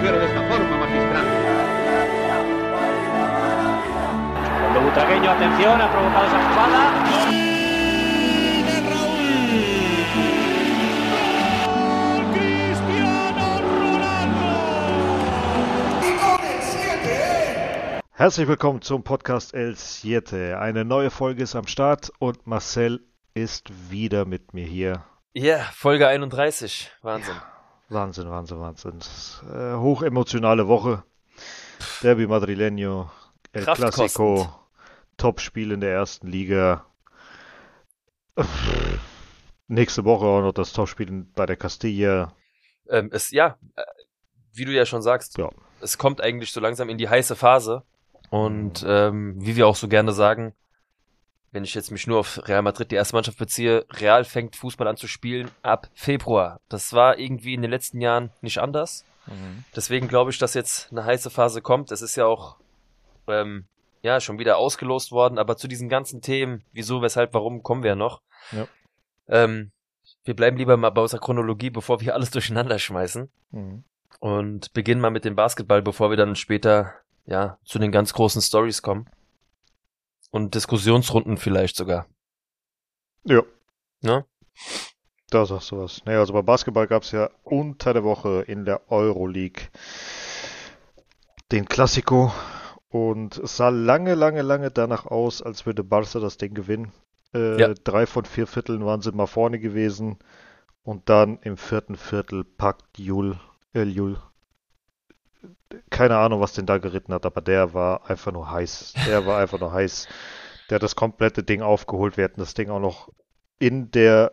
mujer de esta forma, magistral. Cuando Butragueño, atención, ha provocado esa jugada. Herzlich willkommen zum Podcast El Siete. Eine neue Folge ist am Start und Marcel ist wieder mit mir hier. Ja, yeah, Folge 31. Wahnsinn. Ja, Wahnsinn, Wahnsinn, Wahnsinn. Äh, hochemotionale Woche. Derby Madrileño, El Clasico, Top-Spiel in der ersten Liga. Nächste Woche auch noch das Topspiel bei der Castilla. Ähm, es, ja, äh, wie du ja schon sagst, ja. es kommt eigentlich so langsam in die heiße Phase. Und ähm, wie wir auch so gerne sagen, wenn ich jetzt mich nur auf Real Madrid, die erste Mannschaft beziehe, Real fängt Fußball an zu spielen ab Februar. Das war irgendwie in den letzten Jahren nicht anders. Mhm. Deswegen glaube ich, dass jetzt eine heiße Phase kommt. Es ist ja auch ähm, ja schon wieder ausgelost worden, aber zu diesen ganzen Themen, wieso, weshalb, warum, kommen wir noch. Ja. Ähm, wir bleiben lieber mal bei unserer Chronologie, bevor wir alles durcheinander schmeißen. Mhm. Und beginnen mal mit dem Basketball, bevor wir dann später ja, zu den ganz großen Stories kommen. Und Diskussionsrunden vielleicht sogar. Ja. Ja? Da sagst du was. Naja, also bei Basketball gab es ja unter der Woche in der Euroleague den Klassiko und es sah lange, lange, lange danach aus, als würde Barca das Ding gewinnen. Äh, ja. Drei von vier Vierteln waren sie mal vorne gewesen und dann im vierten Viertel packt Jul, El Jul keine Ahnung, was den da geritten hat, aber der war einfach nur heiß. Der war einfach nur heiß. Der hat das komplette Ding aufgeholt. Wir hätten das Ding auch noch in der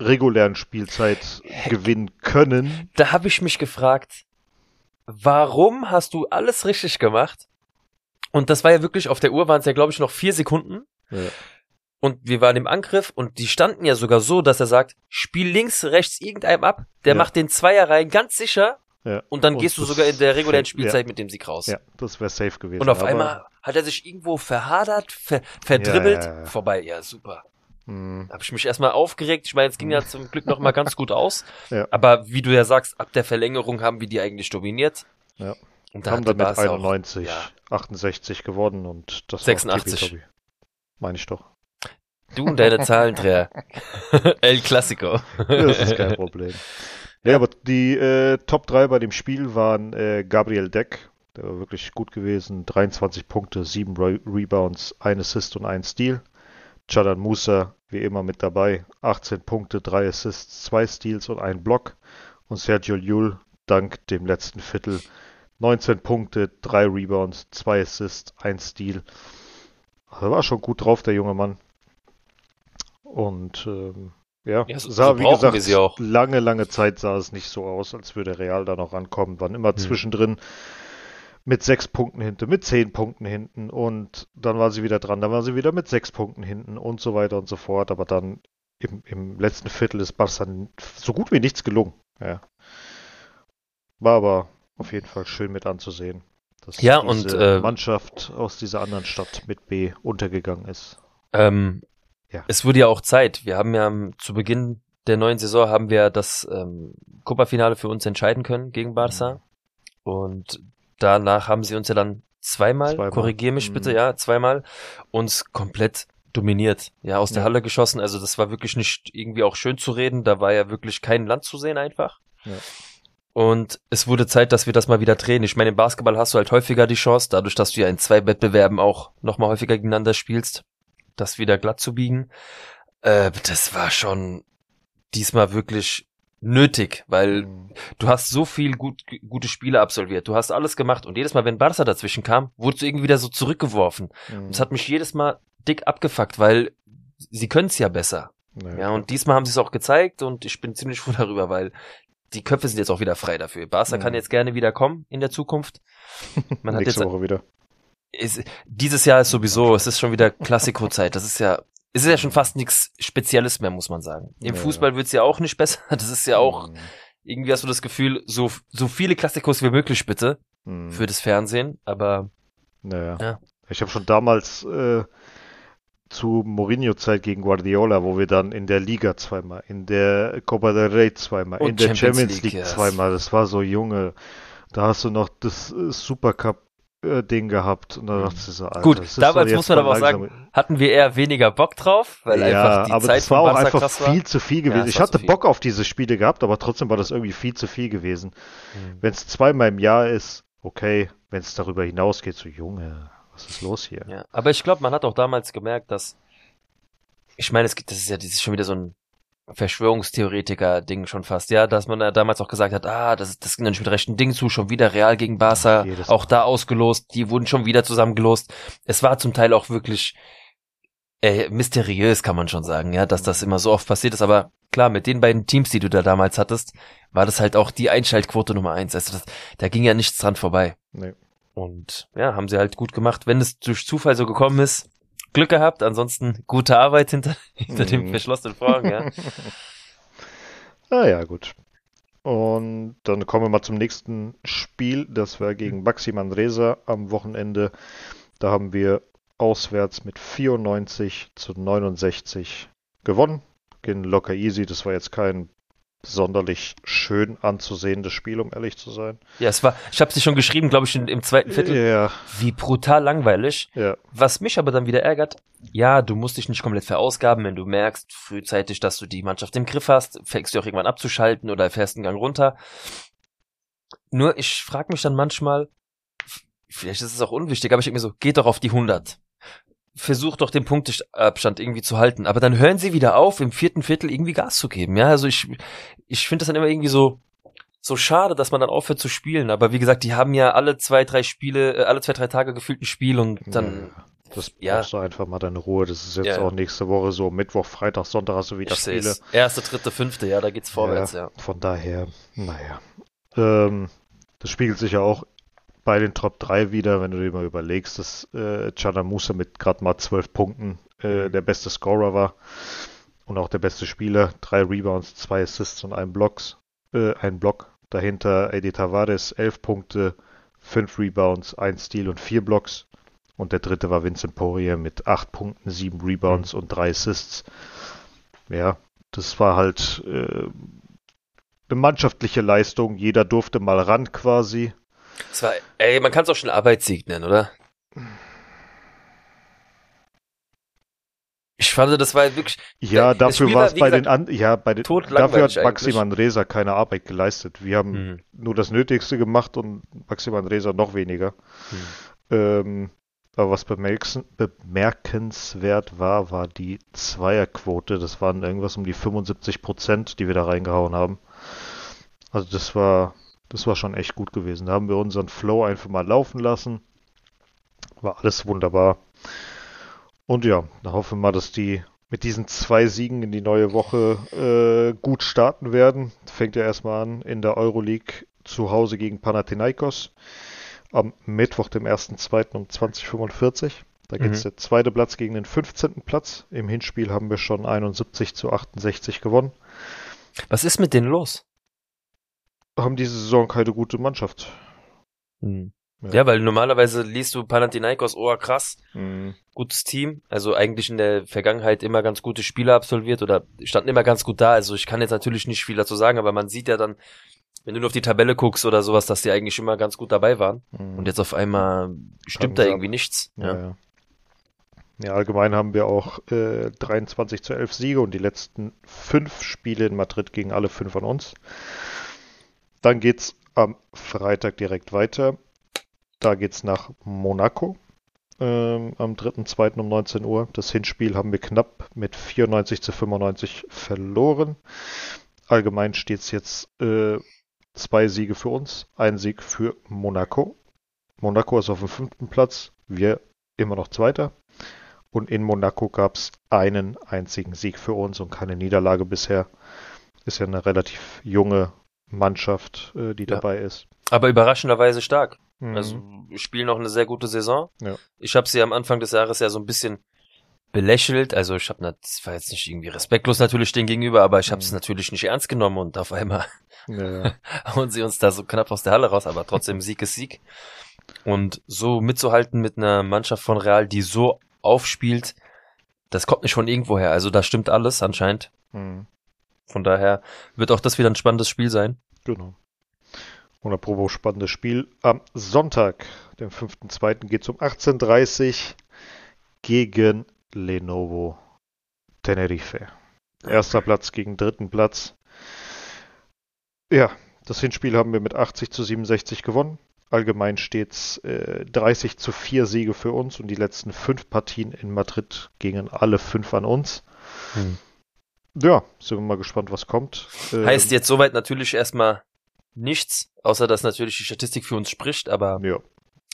regulären Spielzeit gewinnen können. Da habe ich mich gefragt, warum hast du alles richtig gemacht? Und das war ja wirklich, auf der Uhr waren es ja, glaube ich, noch vier Sekunden. Ja. Und wir waren im Angriff und die standen ja sogar so, dass er sagt, spiel links, rechts irgendeinem ab. Der ja. macht den Zweier rein, ganz sicher. Ja. Und dann und gehst du sogar in der regulären Spielzeit ja. mit dem Sieg raus. Ja, das wäre safe gewesen. Und auf einmal hat er sich irgendwo verhadert, ver verdribbelt, ja, vorbei. Ja, super. Mhm. Habe ich mich erstmal aufgeregt. Ich meine, es ging ja zum Glück noch mal ganz gut aus. Aber wie du ja sagst, ab der Verlängerung haben wir die eigentlich dominiert. Ja. Und da haben dann mit 91, auch, ja. 68 gewonnen und das 86. Meine ich doch. Du und deine Zahlendreher. El Clasico. das ist kein Problem. Ja, aber die äh, Top 3 bei dem Spiel waren äh, Gabriel Deck, der war wirklich gut gewesen, 23 Punkte, 7 Re Rebounds, 1 Assist und 1 Steal. Chadan Musa, wie immer mit dabei, 18 Punkte, 3 Assists, 2 Steals und 1 Block. Und Sergio Llull, dank dem letzten Viertel, 19 Punkte, 3 Rebounds, 2 Assists, 1 Steal. Also war schon gut drauf, der junge Mann. Und ähm, ja, ja so, sah, so wie gesagt, lange, lange Zeit sah es nicht so aus, als würde Real da noch rankommen. Waren immer hm. zwischendrin mit sechs Punkten hinten, mit zehn Punkten hinten und dann war sie wieder dran, dann war sie wieder mit sechs Punkten hinten und so weiter und so fort. Aber dann im, im letzten Viertel ist Barca so gut wie nichts gelungen. Ja. War aber auf jeden Fall schön mit anzusehen, dass ja, diese und, äh, Mannschaft aus dieser anderen Stadt mit B untergegangen ist. Ähm, ja. Es wurde ja auch Zeit. Wir haben ja zu Beginn der neuen Saison haben wir das ähm, Copa-Finale für uns entscheiden können gegen Barca. Mhm. Und danach haben sie uns ja dann zweimal, zweimal. korrigier mich mhm. bitte, ja, zweimal, uns komplett dominiert, ja, aus ja. der Halle geschossen. Also das war wirklich nicht irgendwie auch schön zu reden. Da war ja wirklich kein Land zu sehen einfach. Ja. Und es wurde Zeit, dass wir das mal wieder drehen. Ich meine, im Basketball hast du halt häufiger die Chance, dadurch, dass du ja in zwei Wettbewerben auch nochmal häufiger gegeneinander spielst das wieder glatt zu biegen. Äh, das war schon diesmal wirklich nötig, weil du hast so viel gut, gute Spiele absolviert, du hast alles gemacht und jedes Mal, wenn Barca dazwischen kam, wurdest du irgendwie wieder so zurückgeworfen. Mhm. Und es hat mich jedes Mal dick abgefuckt, weil sie können es ja besser. Nee, ja, und diesmal haben sie es auch gezeigt und ich bin ziemlich froh darüber, weil die Köpfe sind jetzt auch wieder frei dafür. Barca mhm. kann jetzt gerne wieder kommen in der Zukunft. Man hat Nächste jetzt Woche wieder ist, dieses Jahr ist sowieso, es ist schon wieder Klassikozeit. Das ist ja, es ist ja schon fast nichts Spezielles mehr, muss man sagen. Im ja. Fußball wird's ja auch nicht besser. Das ist ja auch, mhm. irgendwie hast du das Gefühl, so, so viele Klassikos wie möglich bitte mhm. für das Fernsehen, aber. Naja. Ja. Ich habe schon damals äh, zu Mourinho-Zeit gegen Guardiola, wo wir dann in der Liga zweimal, in der Copa del Rey zweimal, Und in der Champions, Champions League, League zweimal, das war so junge Da hast du noch das äh, Supercup Ding gehabt und da dachte ich so, Alter, Gut, damals muss man aber auch sagen, hatten wir eher weniger Bock drauf, weil ja, einfach die aber Zeit das war auch einfach viel zu viel gewesen. Ja, ich hatte Bock auf diese Spiele gehabt, aber trotzdem war das irgendwie viel zu viel gewesen. Mhm. Wenn es zweimal im Jahr ist, okay, wenn es darüber hinausgeht, so Junge, was ist los hier? Ja, aber ich glaube, man hat auch damals gemerkt, dass ich meine, es gibt, das ist ja, das ist schon wieder so ein Verschwörungstheoretiker-Ding schon fast, ja, dass man da damals auch gesagt hat, ah, das, das ging dann mit rechten Ding zu, schon wieder Real gegen Barca, ja, auch da ausgelost, die wurden schon wieder zusammengelost. Es war zum Teil auch wirklich äh, mysteriös, kann man schon sagen, ja, dass das immer so oft passiert ist, aber klar, mit den beiden Teams, die du da damals hattest, war das halt auch die Einschaltquote Nummer eins. Also das, da ging ja nichts dran vorbei. Nee. Und ja, haben sie halt gut gemacht. Wenn es durch Zufall so gekommen ist, Glück gehabt, ansonsten gute Arbeit hinter, hinter dem mhm. verschlossenen Vorhang, ja. ah ja, gut. Und dann kommen wir mal zum nächsten Spiel. Das war gegen Baxi Manresa am Wochenende. Da haben wir auswärts mit 94 zu 69 gewonnen. Gehen locker easy. Das war jetzt kein sonderlich schön anzusehendes Spiel, um ehrlich zu sein. Ja, es war, ich habe sie schon geschrieben, glaube ich, im zweiten Viertel. Ja. Wie brutal langweilig. Ja. Was mich aber dann wieder ärgert, ja, du musst dich nicht komplett verausgaben, wenn du merkst frühzeitig, dass du die Mannschaft im Griff hast, fängst du auch irgendwann abzuschalten oder fährst einen Gang runter. Nur ich frage mich dann manchmal, vielleicht ist es auch unwichtig, aber ich denke mir so, geht doch auf die 100 versucht doch den Punktabstand irgendwie zu halten. Aber dann hören sie wieder auf, im vierten Viertel irgendwie Gas zu geben. Ja, also ich, ich finde das dann immer irgendwie so, so schade, dass man dann aufhört zu spielen. Aber wie gesagt, die haben ja alle zwei, drei Spiele, äh, alle zwei, drei Tage gefühlt ein Spiel und dann. Das ja. brauchst du einfach mal deine Ruhe. Das ist jetzt ja. auch nächste Woche so. Mittwoch, Freitag, Sonntag hast du wieder ich Spiele. Erste, dritte, fünfte, ja, da geht's vorwärts, ja. ja. Von daher, naja. Ähm, das spiegelt sich ja auch bei den Top 3 wieder, wenn du dir mal überlegst, dass äh, Chana Musa mit gerade mal 12 Punkten äh, der beste Scorer war und auch der beste Spieler. Drei Rebounds, zwei Assists und ein Blocks, äh, ein Block. Dahinter Eddie Tavares, 11 Punkte, 5 Rebounds, 1 Steal und 4 Blocks. Und der dritte war Vincent Poirier mit 8 Punkten, 7 Rebounds mhm. und 3 Assists. Ja, das war halt äh, eine mannschaftliche Leistung. Jeder durfte mal ran quasi. War, ey, man kann es auch schon Arbeitssieg nennen, oder? Ich fand, das war wirklich. Ja, dafür war es bei gesagt, den an, ja, bei den, dafür hat Maximan Reza keine Arbeit geleistet. Wir haben hm. nur das Nötigste gemacht und Maximan Reza noch weniger. Hm. Ähm, aber was bemerkenswert war, war die Zweierquote. Das waren irgendwas um die 75 Prozent, die wir da reingehauen haben. Also das war, das war schon echt gut gewesen. Da haben wir unseren Flow einfach mal laufen lassen. War alles wunderbar. Und ja, da hoffen wir mal, dass die mit diesen zwei Siegen in die neue Woche äh, gut starten werden. Fängt ja erstmal an in der Euroleague zu Hause gegen Panathinaikos. Am Mittwoch, dem 1.2. um 20.45 Da geht es mhm. der zweite Platz gegen den 15. Platz. Im Hinspiel haben wir schon 71 zu 68 gewonnen. Was ist mit denen los? Haben diese Saison keine gute Mannschaft. Hm. Ja. ja. weil normalerweise liest du Panathinaikos, oh krass, mhm. gutes Team. Also eigentlich in der Vergangenheit immer ganz gute Spiele absolviert oder standen immer ganz gut da. Also ich kann jetzt natürlich nicht viel dazu sagen, aber man sieht ja dann, wenn du nur auf die Tabelle guckst oder sowas, dass die eigentlich immer ganz gut dabei waren. Mhm. Und jetzt auf einmal stimmt da irgendwie nichts. Ja. ja. ja. allgemein haben wir auch äh, 23 zu 11 Siege und die letzten fünf Spiele in Madrid gegen alle fünf von uns. Dann geht es am Freitag direkt weiter. Da geht es nach Monaco ähm, am 3.2. um 19 Uhr. Das Hinspiel haben wir knapp mit 94 zu 95 verloren. Allgemein steht es jetzt äh, zwei Siege für uns, ein Sieg für Monaco. Monaco ist auf dem fünften Platz, wir immer noch Zweiter. Und in Monaco gab es einen einzigen Sieg für uns und keine Niederlage bisher. Ist ja eine relativ junge Mannschaft, äh, die ja. dabei ist. Aber überraschenderweise stark. Mhm. Also spielen noch eine sehr gute Saison. Ja. Ich habe sie am Anfang des Jahres ja so ein bisschen belächelt. Also ich habe das war jetzt nicht irgendwie respektlos natürlich denen gegenüber, aber ich habe es mhm. natürlich nicht ernst genommen und auf einmal ja. hauen sie uns da so knapp aus der Halle raus, aber trotzdem Sieg ist Sieg. Und so mitzuhalten mit einer Mannschaft von Real, die so aufspielt, das kommt nicht von irgendwoher. Also da stimmt alles anscheinend. Mhm. Von daher wird auch das wieder ein spannendes Spiel sein. Genau. Und apropos spannendes Spiel. Am Sonntag, dem 5.2. geht es um 18.30 Uhr gegen Lenovo Tenerife. Erster Platz gegen dritten Platz. Ja, das Hinspiel haben wir mit 80 zu 67 gewonnen. Allgemein steht es äh, 30 zu 4 Siege für uns und die letzten fünf Partien in Madrid gingen alle fünf an uns. Hm. Ja, sind wir mal gespannt, was kommt. Ähm, heißt jetzt soweit natürlich erstmal nichts, außer dass natürlich die Statistik für uns spricht, aber. Ja.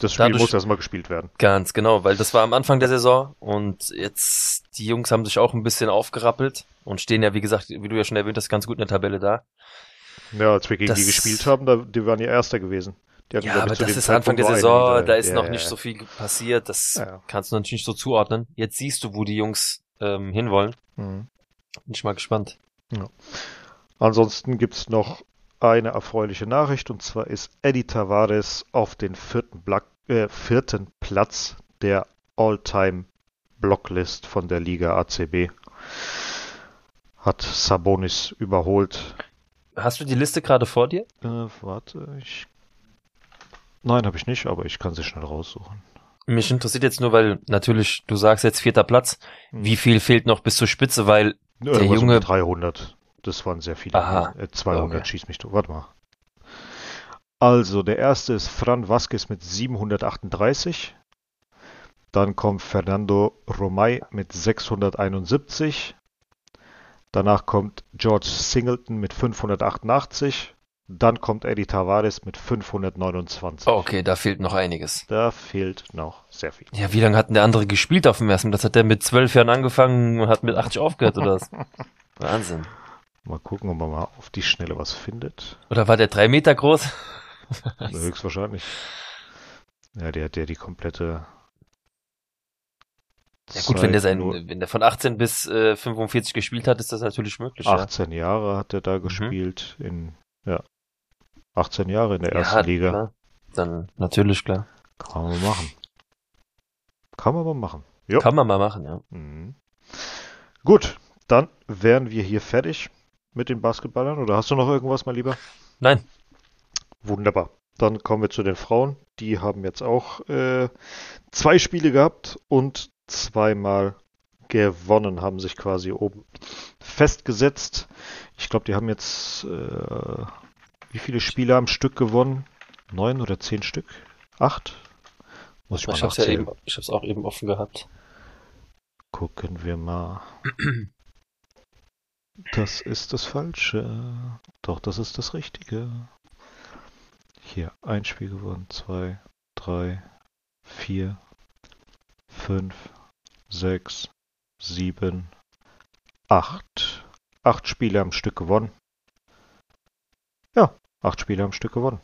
Das Spiel dadurch, muss erstmal gespielt werden. Ganz genau, weil das war am Anfang der Saison und jetzt die Jungs haben sich auch ein bisschen aufgerappelt und stehen ja, wie gesagt, wie du ja schon erwähnt hast, ganz gut in der Tabelle da. Ja, als wir gegen das, die gespielt haben, da, die waren ja Erster gewesen. ja, aber das ist Anfang der Saison, da ist ja, noch nicht so viel passiert, das ja. kannst du natürlich nicht so zuordnen. Jetzt siehst du, wo die Jungs ähm, hinwollen. Mhm. Bin ich mal gespannt. Ja. Ansonsten gibt's noch eine erfreuliche Nachricht und zwar ist Eddie Tavares auf den vierten, Black, äh, vierten Platz der All-Time Blocklist von der Liga ACB. Hat Sabonis überholt. Hast du die Liste gerade vor dir? Äh, warte, ich. Nein, habe ich nicht, aber ich kann sie schnell raussuchen. Mich interessiert jetzt nur, weil natürlich, du sagst jetzt vierter Platz. Hm. Wie viel fehlt noch bis zur Spitze? Weil der Junge. Um 300. Das waren sehr viele. Aha. 200 äh, okay. schieß mich durch. Warte mal. Also, der erste ist Fran Vasquez mit 738. Dann kommt Fernando Romay mit 671. Danach kommt George Singleton mit 588. Dann kommt Eddie Tavares mit 529. Okay, da fehlt noch einiges. Da fehlt noch sehr viel. Ja, wie lange hat denn der andere gespielt auf dem ersten Platz? Hat der mit 12 Jahren angefangen und hat mit 80 aufgehört oder was? Wahnsinn. Mal gucken, ob man mal auf die Schnelle was findet. Oder war der drei Meter groß? Höchstwahrscheinlich. Ja, der hat ja die komplette. Ja gut, wenn der sein, wenn der von 18 bis äh, 45 gespielt hat, ist das natürlich möglich. 18 ja. Jahre hat er da mhm. gespielt mhm. in, ja, 18 Jahre in der ersten ja, Liga. Klar. Dann natürlich klar. Kann man machen. Kann man mal machen. Jo. Kann man mal machen, ja. Mhm. Gut, dann wären wir hier fertig mit den Basketballern oder hast du noch irgendwas, mein Lieber? Nein. Wunderbar. Dann kommen wir zu den Frauen. Die haben jetzt auch äh, zwei Spiele gehabt und zweimal gewonnen, haben sich quasi oben festgesetzt. Ich glaube, die haben jetzt äh, wie viele Spiele am Stück gewonnen? Neun oder zehn Stück? Acht? Muss ich, ich mal hab's ja eben, ich hab's auch eben offen gehabt. Gucken wir mal. Das ist das Falsche. Doch, das ist das Richtige. Hier, ein Spiel gewonnen. Zwei, drei, vier, fünf, sechs, sieben, acht. Acht Spiele am Stück gewonnen. Acht Spiele am Stück gewonnen.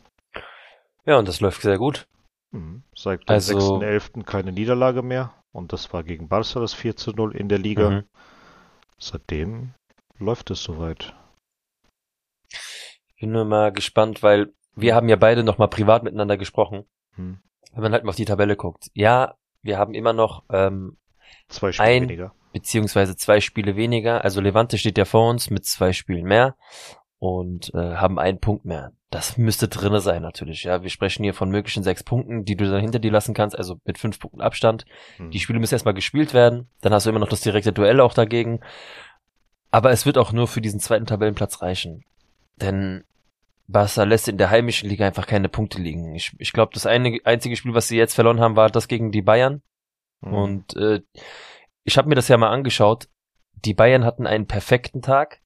Ja, und das läuft sehr gut. Mhm. Seit dem also, 6.11. keine Niederlage mehr. Und das war gegen Barca das 4 zu 0 in der Liga. Mhm. Seitdem läuft es soweit. Ich bin nur mal gespannt, weil wir haben ja beide nochmal privat miteinander gesprochen. Hm. Wenn man halt mal auf die Tabelle guckt. Ja, wir haben immer noch ähm, zwei Spiele ein, weniger. Beziehungsweise zwei Spiele weniger. Also Levante steht ja vor uns mit zwei Spielen mehr und äh, haben einen Punkt mehr. Das müsste drinne sein natürlich. Ja, wir sprechen hier von möglichen sechs Punkten, die du dann hinter dir lassen kannst, also mit fünf Punkten Abstand. Hm. Die Spiele müssen erstmal gespielt werden. Dann hast du immer noch das direkte Duell auch dagegen. Aber es wird auch nur für diesen zweiten Tabellenplatz reichen. Denn Barca lässt in der heimischen Liga einfach keine Punkte liegen. Ich, ich glaube, das eine, einzige Spiel, was sie jetzt verloren haben, war das gegen die Bayern. Mhm. Und äh, ich habe mir das ja mal angeschaut. Die Bayern hatten einen perfekten Tag,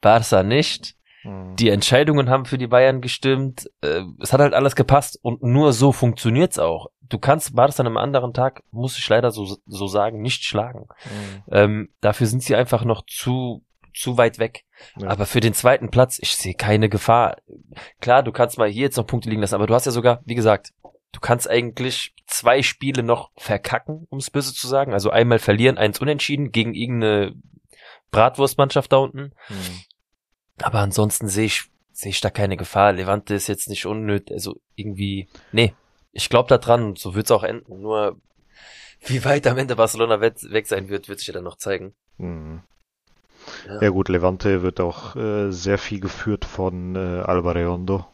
Barca nicht. Mhm. Die Entscheidungen haben für die Bayern gestimmt. Äh, es hat halt alles gepasst und nur so funktioniert's auch. Du kannst Barca an einem anderen Tag, muss ich leider so, so sagen, nicht schlagen. Mhm. Ähm, dafür sind sie einfach noch zu zu weit weg. Ja. Aber für den zweiten Platz, ich sehe keine Gefahr. Klar, du kannst mal hier jetzt noch Punkte liegen lassen, aber du hast ja sogar, wie gesagt, du kannst eigentlich zwei Spiele noch verkacken, um es böse zu sagen. Also einmal verlieren, eins unentschieden gegen irgendeine Bratwurstmannschaft da unten. Mhm. Aber ansonsten sehe ich, sehe ich da keine Gefahr. Levante ist jetzt nicht unnötig, also irgendwie, nee, ich glaube da dran, so wird's auch enden. Nur, wie weit am Ende Barcelona weg sein wird, wird sich ja dann noch zeigen. Mhm. Ja. ja. gut, Levante wird auch äh, sehr viel geführt von äh, Alba Reondo,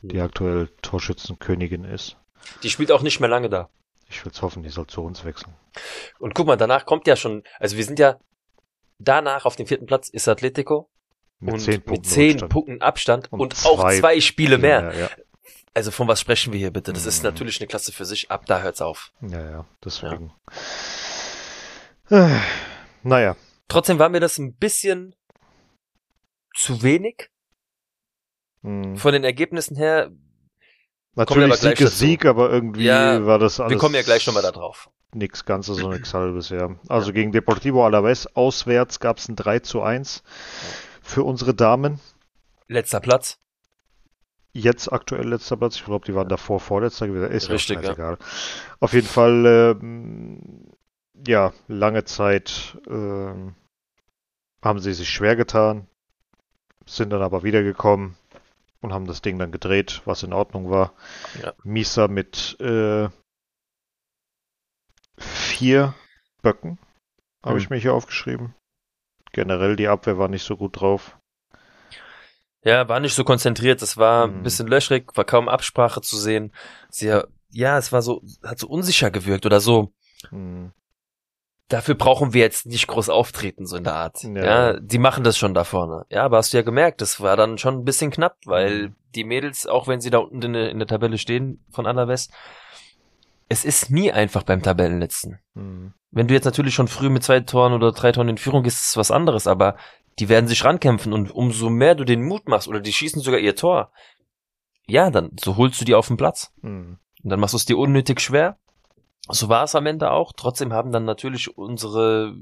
die hm. aktuell Torschützenkönigin ist. Die spielt auch nicht mehr lange da. Ich würde hoffen, die soll zu uns wechseln. Und guck mal, danach kommt ja schon, also wir sind ja danach auf dem vierten Platz ist Atletico. Mit und zehn Punkten, mit zehn Abstand. Punkten Abstand und, und zwei, auch zwei Spiele mehr. mehr ja. Also von was sprechen wir hier bitte? Das mhm. ist natürlich eine Klasse für sich. Ab da hört's auf. Ja, ja, deswegen. Ja. Äh, naja. Trotzdem war mir das ein bisschen zu wenig. Mhm. Von den Ergebnissen her. Natürlich Sieg ist Sieg, aber irgendwie ja, war das alles. Wir kommen ja gleich nochmal da drauf. Nix Ganzes und nix Halbes, ja. Also ja. gegen Deportivo Alaves auswärts gab es ein 3 zu 1 für unsere Damen. Letzter Platz. Jetzt aktuell letzter Platz. Ich glaube, die waren davor vorletzter gewesen. Ist Richtig, ja. egal. Auf jeden Fall, äh, ja, lange Zeit äh, haben sie sich schwer getan, sind dann aber wiedergekommen und haben das Ding dann gedreht, was in Ordnung war. Ja. Misa mit äh, vier Böcken, habe mhm. ich mir hier aufgeschrieben. Generell die Abwehr war nicht so gut drauf. Ja, war nicht so konzentriert, es war mhm. ein bisschen löchrig, war kaum Absprache zu sehen. Sehr, ja, es war so, hat so unsicher gewirkt oder so. Mhm dafür brauchen wir jetzt nicht groß auftreten, so in der Art. Ja. ja, die machen das schon da vorne. Ja, aber hast du ja gemerkt, das war dann schon ein bisschen knapp, weil mhm. die Mädels, auch wenn sie da unten in der, in der Tabelle stehen von West, es ist nie einfach beim Tabellenletzten. Mhm. Wenn du jetzt natürlich schon früh mit zwei Toren oder drei Toren in Führung gehst, ist es was anderes, aber die werden sich rankämpfen und umso mehr du den Mut machst oder die schießen sogar ihr Tor, ja, dann so holst du die auf den Platz. Mhm. Und dann machst du es dir unnötig schwer so war es am Ende auch. Trotzdem haben dann natürlich unsere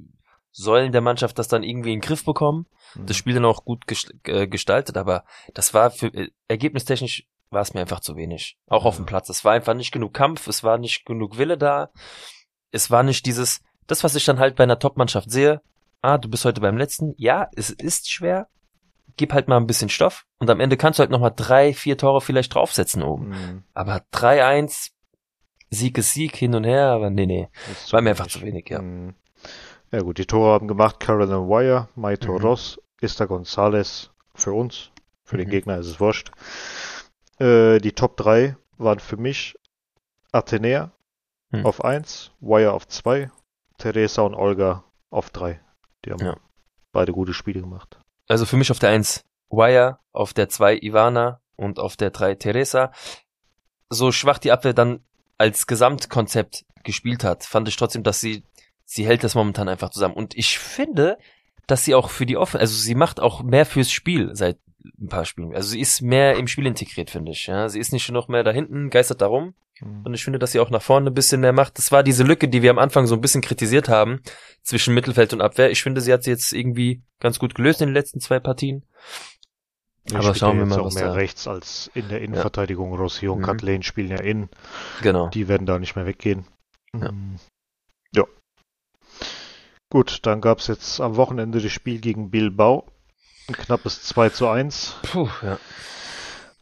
Säulen der Mannschaft das dann irgendwie in den Griff bekommen. Mhm. Das Spiel dann auch gut äh, gestaltet, aber das war für äh, ergebnistechnisch war es mir einfach zu wenig. Auch auf dem Platz. Es war einfach nicht genug Kampf, es war nicht genug Wille da. Es war nicht dieses, das, was ich dann halt bei einer Top-Mannschaft sehe. Ah, du bist heute beim letzten. Ja, es ist schwer. Gib halt mal ein bisschen Stoff und am Ende kannst du halt nochmal drei, vier Tore vielleicht draufsetzen oben. Mhm. Aber 3-1, Sieg ist Sieg hin und her, aber nee, nee. Das war mir einfach zu wenig, ja. Mhm. Ja gut, die Tore haben gemacht Carolyn Wire, Maito mhm. Ross, Ista Gonzalez für uns. Für mhm. den Gegner ist es wurscht. Äh, die Top 3 waren für mich Athenea mhm. auf 1, Wire auf 2, Teresa und Olga auf 3. Die haben ja. beide gute Spiele gemacht. Also für mich auf der 1 Wire, auf der 2 Ivana und auf der 3 Teresa. So schwach die Abwehr dann als Gesamtkonzept gespielt hat, fand ich trotzdem, dass sie, sie hält das momentan einfach zusammen. Und ich finde, dass sie auch für die Offen, also sie macht auch mehr fürs Spiel seit ein paar Spielen. Also sie ist mehr im Spiel integriert, finde ich. Ja, sie ist nicht noch mehr da hinten, geistert darum. Mhm. Und ich finde, dass sie auch nach vorne ein bisschen mehr macht. Das war diese Lücke, die wir am Anfang so ein bisschen kritisiert haben zwischen Mittelfeld und Abwehr. Ich finde, sie hat sie jetzt irgendwie ganz gut gelöst in den letzten zwei Partien. Aber schauen wir mal, auch was mehr da... rechts als in der Innenverteidigung. Ja. Rossi und mhm. Kathleen spielen ja innen. Genau. Die werden da nicht mehr weggehen. Ja. Mm. ja. Gut, dann gab es jetzt am Wochenende das Spiel gegen Bilbao. Ein knappes 2 zu 1. Puh, ja.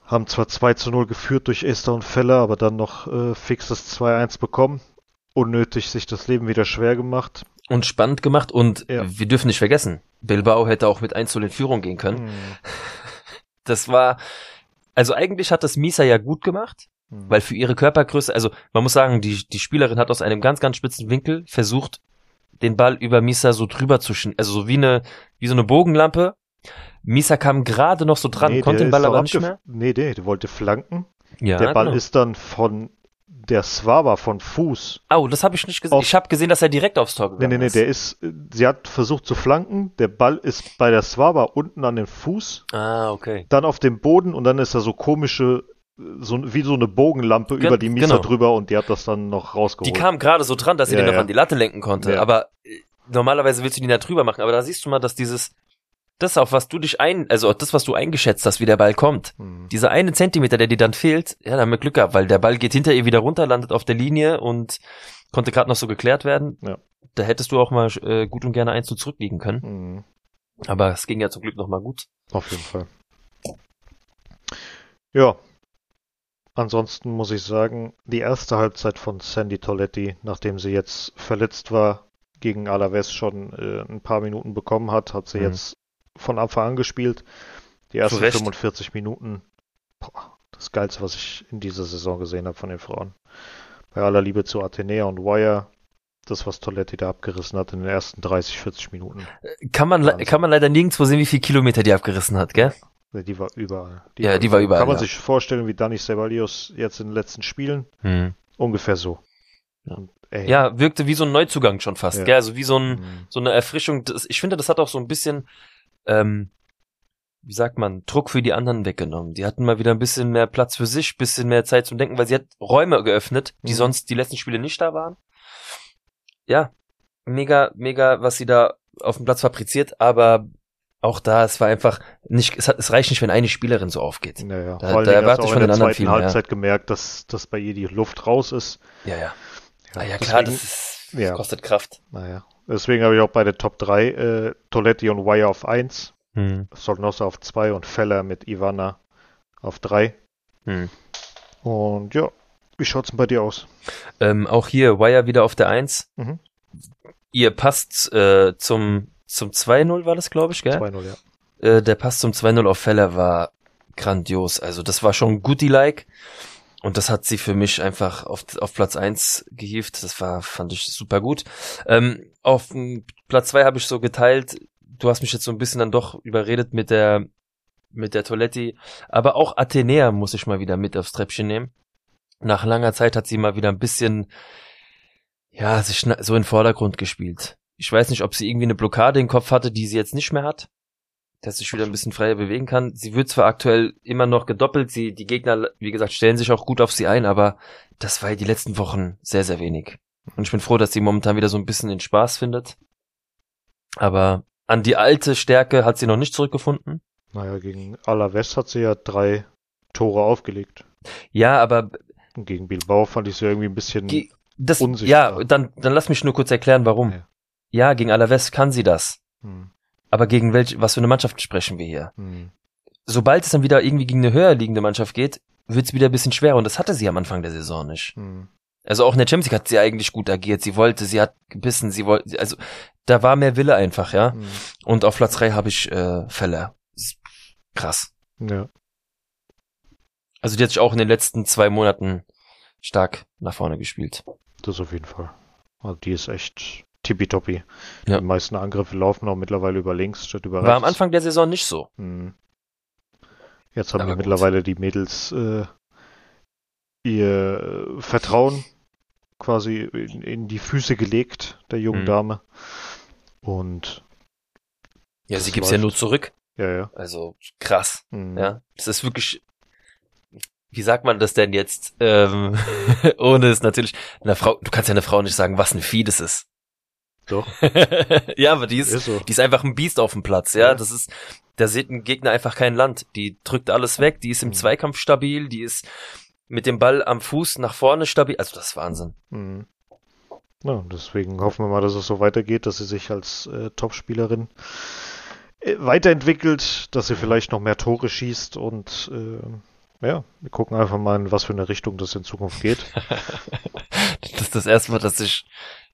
Haben zwar 2 zu 0 geführt durch Esther und Feller, aber dann noch äh, fix das 2-1 bekommen. Unnötig sich das Leben wieder schwer gemacht. Und spannend gemacht und ja. wir dürfen nicht vergessen, Bilbao hätte auch mit 1 0 in Führung gehen können. Mhm. das war, also eigentlich hat das Misa ja gut gemacht, mhm. weil für ihre Körpergröße, also man muss sagen, die, die Spielerin hat aus einem ganz, ganz spitzen Winkel versucht, den Ball über Misa so drüber zu schneiden, also so wie eine, wie so eine Bogenlampe. Misa kam gerade noch so dran, nee, konnte den Ball aber nicht mehr. Nee, nee, der wollte flanken. Ja, der Ball genau. ist dann von der Swaba von Fuß. Oh, das habe ich nicht gesehen. Ich habe gesehen, dass er direkt aufs Tor gegangen nee, nee, nee, der ist, sie hat versucht zu flanken, der Ball ist bei der Swaba unten an dem Fuß. Ah, okay. Dann auf dem Boden und dann ist da so komische, so, wie so eine Bogenlampe Ge über die Mieser genau. drüber und die hat das dann noch rausgeholt. Die kam gerade so dran, dass sie ja, den noch ja. an die Latte lenken konnte, ja. aber äh, normalerweise willst du die da drüber machen, aber da siehst du mal, dass dieses, das auf was du dich ein, also das, was du eingeschätzt hast, wie der Ball kommt. Mhm. Dieser eine Zentimeter, der dir dann fehlt, ja, da haben wir Glück gehabt, weil der Ball geht hinter ihr wieder runter, landet auf der Linie und konnte gerade noch so geklärt werden. Ja. Da hättest du auch mal äh, gut und gerne eins zu zurückliegen können. Mhm. Aber es ging ja zum Glück noch mal gut. Auf jeden Fall. Ja. Ansonsten muss ich sagen, die erste Halbzeit von Sandy Toletti, nachdem sie jetzt verletzt war, gegen Alaves schon äh, ein paar Minuten bekommen hat, hat sie mhm. jetzt von Anfang an gespielt. Die ersten 45 Minuten, boah, das Geilste, was ich in dieser Saison gesehen habe von den Frauen. Bei aller Liebe zu Athenea und Wire, das, was Toiletti da abgerissen hat in den ersten 30, 40 Minuten. Kann man, kann man leider nirgendwo sehen, wie viel Kilometer die abgerissen hat, gell? Die war überall. Die ja, die war überall. Kann man ja. sich vorstellen, wie Dani Ceballos jetzt in den letzten Spielen? Hm. Ungefähr so. Und, ja, wirkte wie so ein Neuzugang schon fast, ja. gell? Also wie so, ein, hm. so eine Erfrischung. Das, ich finde, das hat auch so ein bisschen, ähm, wie sagt man, Druck für die anderen weggenommen. Die hatten mal wieder ein bisschen mehr Platz für sich, bisschen mehr Zeit zum Denken, weil sie hat Räume geöffnet, die mhm. sonst die letzten Spiele nicht da waren. Ja, mega, mega, was sie da auf dem Platz fabriziert, aber auch da, es war einfach nicht, es, hat, es reicht nicht, wenn eine Spielerin so aufgeht. Naja, da, da erwarte ich von den anderen viel Halbzeit mehr. gemerkt, dass, dass bei ihr die Luft raus ist. Ja, ja. Ja, ja klar, das, ist, das ja. kostet Kraft. Naja. Deswegen habe ich auch bei der Top 3 äh, Toletti und Wire auf 1, hm. Solnosa auf 2 und Feller mit Ivana auf 3. Hm. Und ja, wie schaut's denn bei dir aus? Ähm, auch hier Wire wieder auf der 1. Mhm. Ihr passt äh, zum, zum 2-0 war das, glaube ich, gell? 2-0, ja. Äh, der Pass zum 2-0 auf Feller war grandios. Also das war schon goodie-like. Und das hat sie für mich einfach auf, auf Platz 1 gehievt. Das war, fand ich super gut. Ähm, auf Platz 2 habe ich so geteilt. Du hast mich jetzt so ein bisschen dann doch überredet mit der, mit der Toiletti. Aber auch Athenea muss ich mal wieder mit aufs Treppchen nehmen. Nach langer Zeit hat sie mal wieder ein bisschen, ja, sich so in den Vordergrund gespielt. Ich weiß nicht, ob sie irgendwie eine Blockade im Kopf hatte, die sie jetzt nicht mehr hat dass sich wieder ein bisschen freier bewegen kann. Sie wird zwar aktuell immer noch gedoppelt, sie, die Gegner, wie gesagt, stellen sich auch gut auf sie ein, aber das war ja die letzten Wochen sehr, sehr wenig. Und ich bin froh, dass sie momentan wieder so ein bisschen den Spaß findet. Aber an die alte Stärke hat sie noch nicht zurückgefunden. Naja, gegen Alaves hat sie ja drei Tore aufgelegt. Ja, aber. Und gegen Bilbao fand ich sie irgendwie ein bisschen das, unsicher. Ja, dann, dann lass mich nur kurz erklären, warum. Ja, ja gegen Alaves kann sie das. Hm. Aber gegen welche, was für eine Mannschaft sprechen wir hier? Hm. Sobald es dann wieder irgendwie gegen eine höher liegende Mannschaft geht, wird es wieder ein bisschen schwerer und das hatte sie am Anfang der Saison nicht. Hm. Also auch in der Champions League hat sie eigentlich gut agiert. Sie wollte, sie hat gebissen, sie wollte, also da war mehr Wille einfach, ja. Hm. Und auf Platz drei habe ich äh, Fälle. Krass. Ja. Also die hat sich auch in den letzten zwei Monaten stark nach vorne gespielt. Das auf jeden Fall. Also die ist echt tippitoppi. Ja. Die meisten Angriffe laufen auch mittlerweile über links statt über rechts. War am Anfang der Saison nicht so. Hm. Jetzt haben Aber mittlerweile die Mädels äh, ihr Vertrauen quasi in, in, die Füße gelegt, der jungen mhm. Dame. Und ja, sie gibt's ja nur zurück. Ja, ja. Also krass. Mhm. Ja, das ist wirklich. Wie sagt man das denn jetzt? Ähm, ohne es natürlich einer Frau. Du kannst ja einer Frau nicht sagen, was ein Vieh das ist. Doch. ja, aber die ist, ist so. die ist einfach ein Biest auf dem Platz, ja? ja. Das ist, da sieht ein Gegner einfach kein Land. Die drückt alles weg, die ist im mhm. Zweikampf stabil, die ist mit dem Ball am Fuß nach vorne stabil. Also das ist Wahnsinn. Mhm. Ja, deswegen hoffen wir mal, dass es so weitergeht, dass sie sich als äh, Topspielerin äh, weiterentwickelt, dass sie vielleicht noch mehr Tore schießt und äh, ja, wir gucken einfach mal, in was für eine Richtung das in Zukunft geht. das ist das erste Mal, dass ich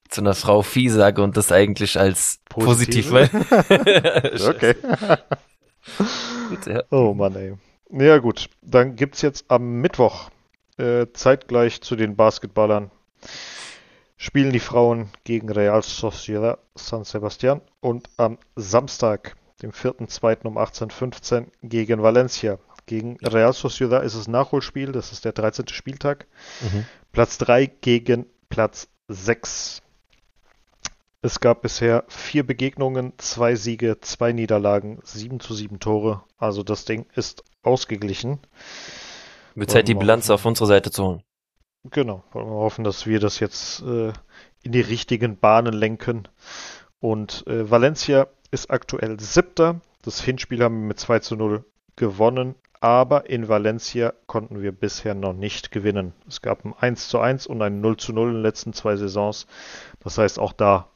zu einer Frau Vieh sage und das eigentlich als positiv. positiv okay. gut, ja. Oh Mann, ey. Ja gut, dann gibt's jetzt am Mittwoch äh, zeitgleich zu den Basketballern spielen die Frauen gegen Real Sociedad San Sebastian und am Samstag, dem 4.2. um 18.15 Uhr gegen Valencia. Gegen Real Sociedad ist es Nachholspiel, das ist der 13. Spieltag. Mhm. Platz 3 gegen Platz 6. Es gab bisher vier Begegnungen, zwei Siege, zwei Niederlagen, sieben zu sieben Tore. Also das Ding ist ausgeglichen. Wird Zeit, die Bilanz hoffen. auf unsere Seite zu holen. Genau. Wollen wir hoffen, dass wir das jetzt äh, in die richtigen Bahnen lenken. Und äh, Valencia ist aktuell siebter. Das Hinspiel haben wir mit 2 zu 0 gewonnen. Aber in Valencia konnten wir bisher noch nicht gewinnen. Es gab ein 1 zu 1 und ein 0 zu 0 in den letzten zwei Saisons. Das heißt, auch da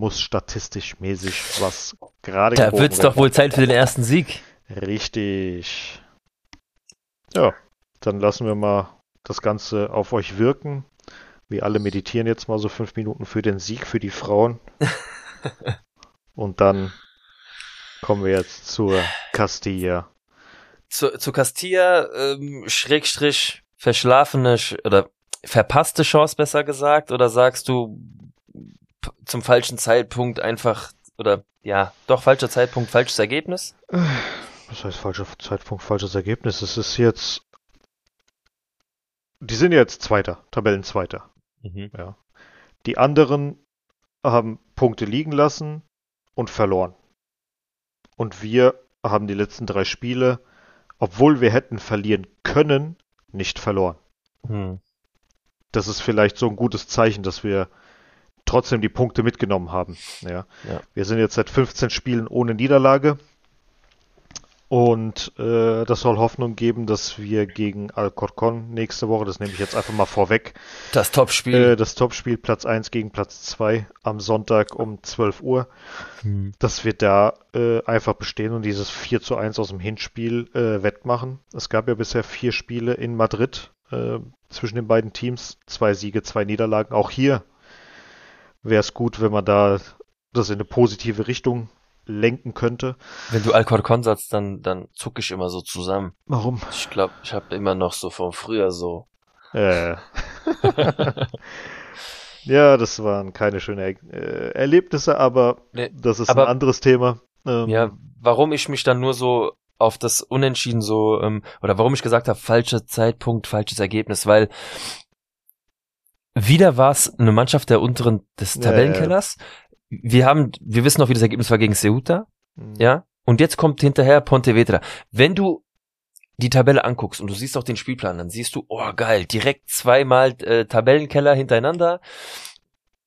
muss statistisch mäßig was gerade Da wird es doch wohl Zeit für den ersten Sieg. Richtig. Ja, dann lassen wir mal das Ganze auf euch wirken. Wir alle meditieren jetzt mal so fünf Minuten für den Sieg für die Frauen. Und dann kommen wir jetzt zur Castilla zu, zu Castilla, ähm, Schrägstrich, verschlafene oder verpasste Chance besser gesagt, oder sagst du zum falschen Zeitpunkt einfach, oder ja, doch falscher Zeitpunkt, falsches Ergebnis? Was heißt falscher Zeitpunkt, falsches Ergebnis? Es ist jetzt. Die sind jetzt Zweiter, Tabellenzweiter. Mhm. Ja. Die anderen haben Punkte liegen lassen und verloren. Und wir haben die letzten drei Spiele, obwohl wir hätten verlieren können, nicht verloren. Hm. Das ist vielleicht so ein gutes Zeichen, dass wir trotzdem die Punkte mitgenommen haben. Ja. ja. Wir sind jetzt seit 15 Spielen ohne Niederlage. Und äh, das soll Hoffnung geben, dass wir gegen Alcorcon nächste Woche, das nehme ich jetzt einfach mal vorweg. Das Topspiel. Äh, das Topspiel Platz 1 gegen Platz 2 am Sonntag um 12 Uhr. Hm. Dass wir da äh, einfach bestehen und dieses 4 zu 1 aus dem Hinspiel äh, wettmachen. Es gab ja bisher vier Spiele in Madrid äh, zwischen den beiden Teams. Zwei Siege, zwei Niederlagen. Auch hier wäre es gut, wenn man da das in eine positive Richtung lenken könnte. Wenn du Alcorcon sagst, dann, dann zuck ich immer so zusammen. Warum? Ich glaube, ich habe immer noch so von früher so. Äh. ja, das waren keine schönen äh, Erlebnisse, aber nee, das ist aber, ein anderes Thema. Ähm, ja, warum ich mich dann nur so auf das Unentschieden so, ähm, oder warum ich gesagt habe, falscher Zeitpunkt, falsches Ergebnis, weil wieder war es eine Mannschaft der unteren des Tabellenkellers, ja, wir haben, wir wissen noch, wie das Ergebnis war gegen Ceuta, mhm. ja, und jetzt kommt hinterher Pontevedra. Wenn du die Tabelle anguckst und du siehst auch den Spielplan, dann siehst du, oh geil, direkt zweimal äh, Tabellenkeller hintereinander.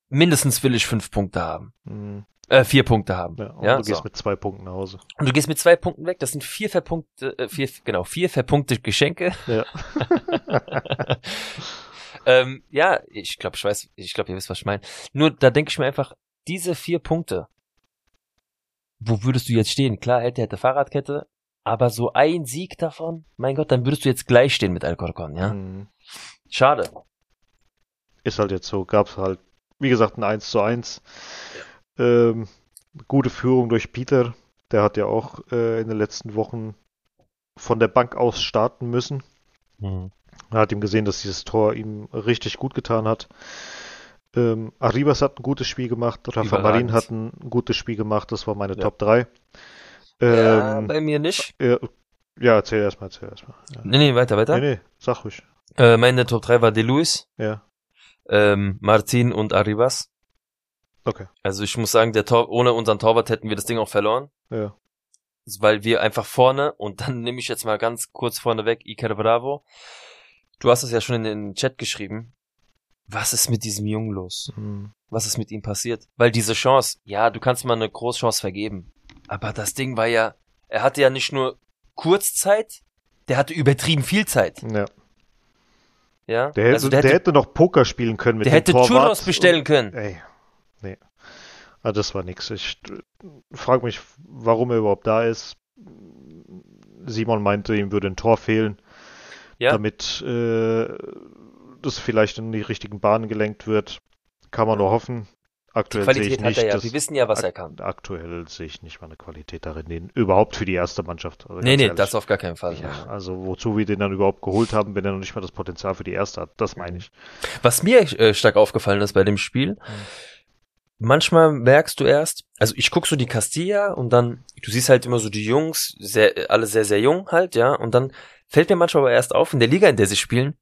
Mindestens will ich fünf Punkte haben. Mhm. Äh, vier Punkte haben. Ja, und ja, du gehst so. mit zwei Punkten nach Hause. Und du gehst mit zwei Punkten weg. Das sind vier verpunkte, äh, vier, genau, vier verpunkte Geschenke. Ja. ähm, ja, ich glaube, ich weiß, ich glaube, ihr wisst, was ich meine. Nur da denke ich mir einfach, diese vier Punkte, wo würdest du jetzt stehen? Klar, hätte, hätte Fahrradkette, aber so ein Sieg davon, mein Gott, dann würdest du jetzt gleich stehen mit Alcorcon, ja? Mhm. Schade. Ist halt jetzt so, gab's halt, wie gesagt, ein 1 zu 1. Ja. Ähm, gute Führung durch Peter, der hat ja auch äh, in den letzten Wochen von der Bank aus starten müssen. Mhm. Er hat ihm gesehen, dass dieses Tor ihm richtig gut getan hat. Ähm, Arribas hat ein gutes Spiel gemacht, Rafa Marin hat ein gutes Spiel gemacht, das war meine ja. Top 3. Ähm, ja, bei mir nicht. Ja, ja erzähl erstmal, erzähl erstmal. Ja. Nee, nee, weiter, weiter. Nee, nee, sag ruhig. Äh, meine Top 3 war De Luis, ja. ähm, Martin und Arribas. Okay. Also ich muss sagen, der Tor, ohne unseren Torwart hätten wir das Ding auch verloren. Ja. Weil wir einfach vorne, und dann nehme ich jetzt mal ganz kurz vorne weg, Iker Bravo. Du hast es ja schon in den Chat geschrieben was ist mit diesem Jungen los? Mhm. Was ist mit ihm passiert? Weil diese Chance, ja, du kannst mal eine Großchance vergeben. Aber das Ding war ja, er hatte ja nicht nur Kurzzeit, der hatte übertrieben viel Zeit. Ja. Ja. Der, hätte, also der, hätte, der hätte noch Poker spielen können mit der dem hätte Churros bestellen können. Ey, nee. Ah, das war nix. Ich frage mich, warum er überhaupt da ist. Simon meinte, ihm würde ein Tor fehlen, ja. damit äh, das vielleicht in die richtigen Bahnen gelenkt wird. Kann man nur hoffen. Aktuell sehe ich nicht. Ja. Wir wissen ja, was er kann. Aktuell sehe ich nicht mal eine Qualität darin, den überhaupt für die erste Mannschaft. Also nee, nee, ehrlich. das auf gar keinen Fall. Ja, also wozu wir den dann überhaupt geholt haben, wenn er noch nicht mal das Potenzial für die erste hat. Das meine ich. Was mir äh, stark aufgefallen ist bei dem Spiel, hm. manchmal merkst du erst, also ich guck so die Castilla und dann, du siehst halt immer so die Jungs, sehr, alle sehr, sehr jung halt, ja, und dann fällt mir manchmal aber erst auf, in der Liga, in der sie spielen,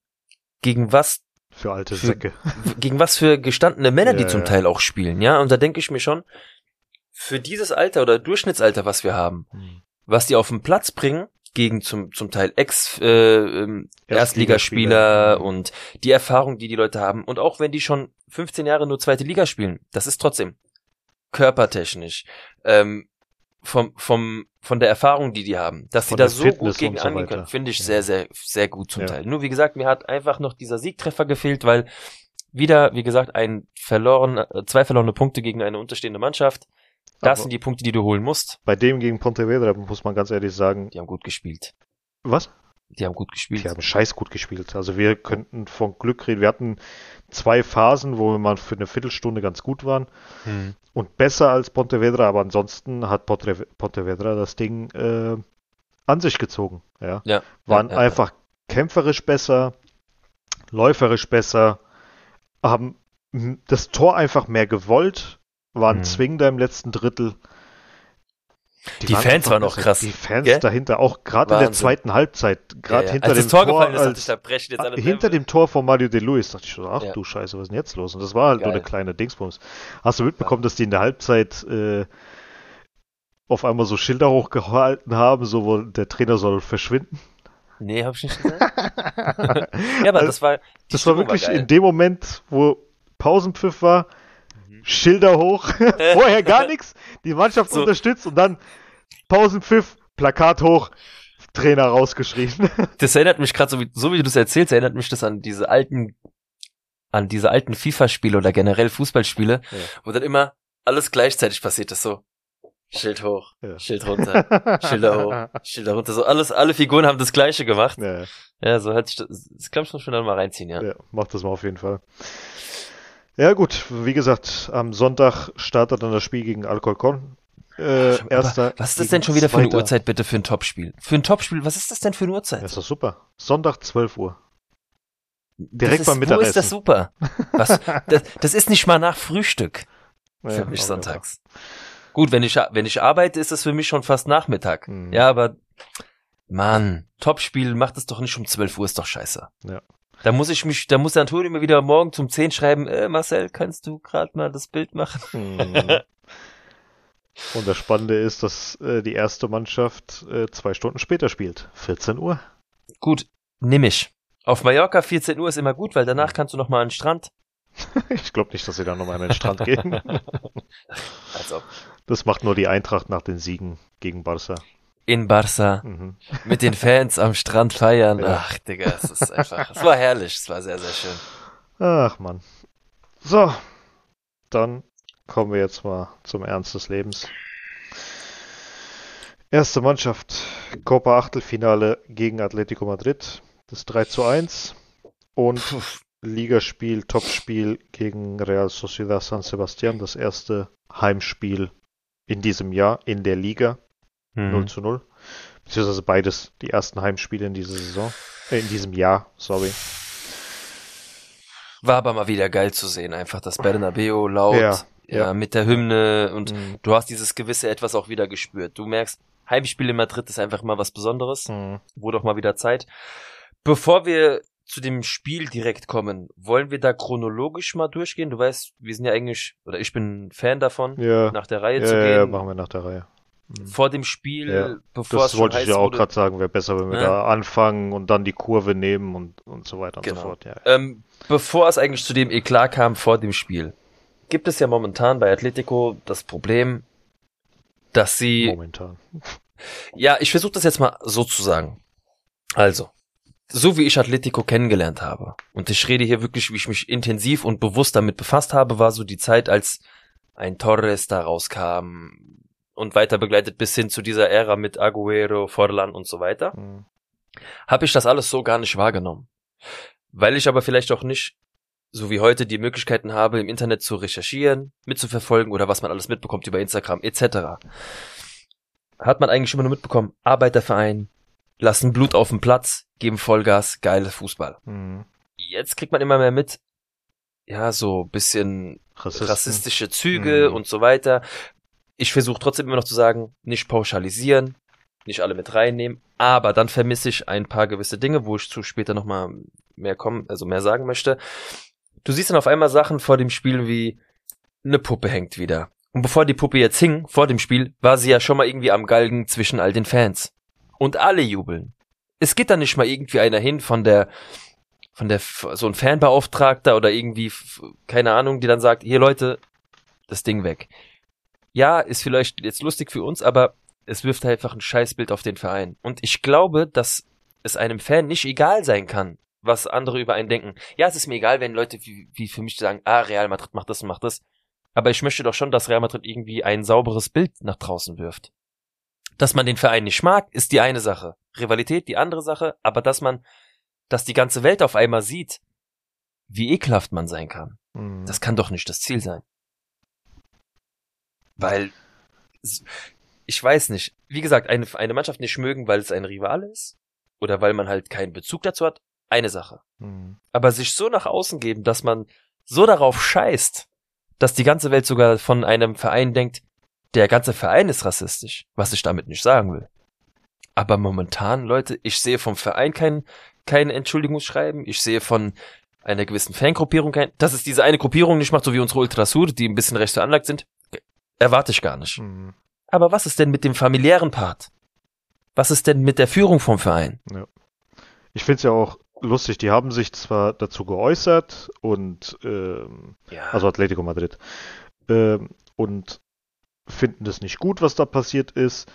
gegen was für alte für, Säcke. Gegen was für gestandene Männer, ja, die zum ja. Teil auch spielen, ja. Und da denke ich mir schon, für dieses Alter oder Durchschnittsalter, was wir haben, hm. was die auf den Platz bringen, gegen zum, zum Teil Ex äh, ähm, Erstligaspieler und die Erfahrung, die die Leute haben. Und auch wenn die schon 15 Jahre nur zweite Liga spielen, das ist trotzdem körpertechnisch, ähm, vom, vom, von der Erfahrung, die die haben, dass sie da so Fitness gut gegen so angehen können, finde ich ja. sehr, sehr, sehr gut zum ja. Teil. Nur wie gesagt, mir hat einfach noch dieser Siegtreffer gefehlt, weil wieder, wie gesagt, ein verloren, äh, zwei verlorene Punkte gegen eine unterstehende Mannschaft. Das Aber sind die Punkte, die du holen musst. Bei dem gegen Pontevedra muss man ganz ehrlich sagen. Die haben gut gespielt. Was? Die haben gut gespielt. Die haben scheiß gut gespielt. Also wir könnten von Glück reden. Wir hatten zwei Phasen, wo wir mal für eine Viertelstunde ganz gut waren. Hm. Und besser als Pontevedra, aber ansonsten hat Pontevedra das Ding äh, an sich gezogen. Ja. ja Waren ja, einfach kämpferisch besser, läuferisch besser, haben das Tor einfach mehr gewollt, waren mhm. zwingender im letzten Drittel. Die, die waren Fans waren noch krass. Die Fans gell? dahinter, auch gerade in der zweiten Halbzeit, gerade ja, ja. hinter als dem Tor, Tor gefallen ist, als, da jetzt alle hinter dem Tor von Mario De Luis, dachte ich schon, ach ja. du Scheiße, was ist denn jetzt los? Und das war halt Geil. nur eine kleine Dingsbums. Hast du mitbekommen, dass die in der Halbzeit äh, auf einmal so Schilder hochgehalten haben, so wo der Trainer soll verschwinden? Nee, hab ich nicht gesagt. ja, aber das war. Das war wirklich war in dem Moment, wo Pausenpfiff war, mhm. Schilder hoch, vorher gar nichts, die Mannschaft so. unterstützt und dann Pausenpfiff, Plakat hoch, Trainer rausgeschrieben. Das erinnert mich gerade, so wie, so wie du das erzählst, erinnert mich das an diese alten, an diese alten FIFA-Spiele oder generell Fußballspiele, ja. wo dann immer alles gleichzeitig passiert ist, so. Schild hoch, ja. Schild runter, Schilder hoch, Schilder runter. So alles, alle Figuren haben das Gleiche gemacht. Ja, ja so hat sich das, das kann ich schon mal reinziehen, ja. Ja, macht das mal auf jeden Fall. Ja, gut, wie gesagt, am Sonntag startet dann das Spiel gegen Alcorcon. Äh, erster was ist das denn schon wieder für eine Uhrzeit bitte für ein Topspiel? Für ein Topspiel, was ist das denn für eine Uhrzeit? Das ist doch super. Sonntag 12 Uhr. Direkt ist, beim Mittagessen. Wo ist das super? Was, das, das ist nicht mal nach Frühstück. Für ja, mich sonntags. Ja. Gut, wenn ich, wenn ich arbeite, ist das für mich schon fast Nachmittag. Mhm. Ja, aber, Mann, Topspiel macht es doch nicht um 12 Uhr, ist doch scheiße. Ja. Da muss ich mich, da muss der Antonio mir wieder morgen zum 10 schreiben, äh, Marcel, kannst du gerade mal das Bild machen? Mhm. Und das Spannende ist, dass äh, die erste Mannschaft äh, zwei Stunden später spielt. 14 Uhr. Gut, nimm ich. Auf Mallorca 14 Uhr ist immer gut, weil danach kannst du noch mal an den Strand. ich glaube nicht, dass sie da nochmal an den Strand gehen. also. Das macht nur die Eintracht nach den Siegen gegen Barca. In Barca. Mhm. Mit den Fans am Strand feiern. Ja. Ach, Digga, es ist einfach. Es war herrlich. Es war sehr, sehr schön. Ach, Mann. So. Dann kommen wir jetzt mal zum Ernst des Lebens. Erste Mannschaft. Copa Achtelfinale gegen Atletico Madrid. Das 3 zu 1. Und Ligaspiel, Topspiel gegen Real Sociedad San Sebastian, das erste Heimspiel in diesem Jahr in der Liga. Mhm. 0 zu 0. Beziehungsweise beides die ersten Heimspiele in dieser Saison. Äh, in diesem Jahr, sorry. War aber mal wieder geil zu sehen, einfach das Bernabeo laut, ja, ja, ja. mit der Hymne und mhm. du hast dieses gewisse Etwas auch wieder gespürt. Du merkst, Heimspiel in Madrid ist einfach mal was Besonderes. Mhm. Wurde auch mal wieder Zeit. Bevor wir zu dem Spiel direkt kommen, wollen wir da chronologisch mal durchgehen? Du weißt, wir sind ja eigentlich, oder ich bin Fan davon, ja. nach der Reihe ja, zu gehen. Ja, machen wir nach der Reihe. Mhm. Vor dem Spiel, ja. bevor das es wollte ich ja auch gerade sagen, wäre besser, wenn wir da anfangen und dann die Kurve nehmen und, und so weiter genau. und so genau. fort. Ja. Ähm, bevor es eigentlich zu dem Eklat kam vor dem Spiel, gibt es ja momentan bei Atletico das Problem, dass sie. Momentan. Ja, ich versuche das jetzt mal so zu sagen. Also, so wie ich Atletico kennengelernt habe, und ich rede hier wirklich, wie ich mich intensiv und bewusst damit befasst habe, war so die Zeit, als ein Torres da rauskam und weiter begleitet bis hin zu dieser Ära mit Aguero, Forlan und so weiter, mhm. habe ich das alles so gar nicht wahrgenommen. Weil ich aber vielleicht auch nicht, so wie heute, die Möglichkeiten habe, im Internet zu recherchieren, mitzuverfolgen oder was man alles mitbekommt über Instagram etc. Hat man eigentlich immer nur mitbekommen, Arbeiterverein, lassen Blut auf dem Platz, geben Vollgas, geile Fußball. Mhm. Jetzt kriegt man immer mehr mit, ja, so bisschen Rassisten. rassistische Züge mhm. und so weiter. Ich versuche trotzdem immer noch zu sagen, nicht pauschalisieren, nicht alle mit reinnehmen, aber dann vermisse ich ein paar gewisse Dinge, wo ich zu später nochmal mehr kommen, also mehr sagen möchte. Du siehst dann auf einmal Sachen vor dem Spiel wie eine Puppe hängt wieder. Und bevor die Puppe jetzt hing, vor dem Spiel, war sie ja schon mal irgendwie am Galgen zwischen all den Fans und alle jubeln. Es geht da nicht mal irgendwie einer hin von der von der so ein Fanbeauftragter oder irgendwie keine Ahnung, die dann sagt, hier Leute, das Ding weg. Ja, ist vielleicht jetzt lustig für uns, aber es wirft halt einfach ein Scheißbild auf den Verein. Und ich glaube, dass es einem Fan nicht egal sein kann, was andere über einen denken. Ja, es ist mir egal, wenn Leute wie, wie für mich sagen, ah, Real Madrid macht das und macht das. Aber ich möchte doch schon, dass Real Madrid irgendwie ein sauberes Bild nach draußen wirft. Dass man den Verein nicht mag, ist die eine Sache. Rivalität die andere Sache, aber dass man, dass die ganze Welt auf einmal sieht, wie ekelhaft man sein kann, mhm. das kann doch nicht das Ziel sein. Weil ich weiß nicht. Wie gesagt, eine, eine Mannschaft nicht mögen, weil es ein Rival ist oder weil man halt keinen Bezug dazu hat, eine Sache. Mhm. Aber sich so nach außen geben, dass man so darauf scheißt, dass die ganze Welt sogar von einem Verein denkt, der ganze Verein ist rassistisch, was ich damit nicht sagen will. Aber momentan, Leute, ich sehe vom Verein kein, kein Entschuldigungsschreiben, ich sehe von einer gewissen Fangruppierung kein, dass es diese eine Gruppierung nicht macht, so wie unsere Ultrasur, die ein bisschen rechts veranlagt sind, erwarte ich gar nicht. Mhm. Aber was ist denn mit dem familiären Part? Was ist denn mit der Führung vom Verein? Ja. Ich finde es ja auch lustig, die haben sich zwar dazu geäußert und ähm, ja. also Atletico Madrid ähm, und finden das nicht gut, was da passiert ist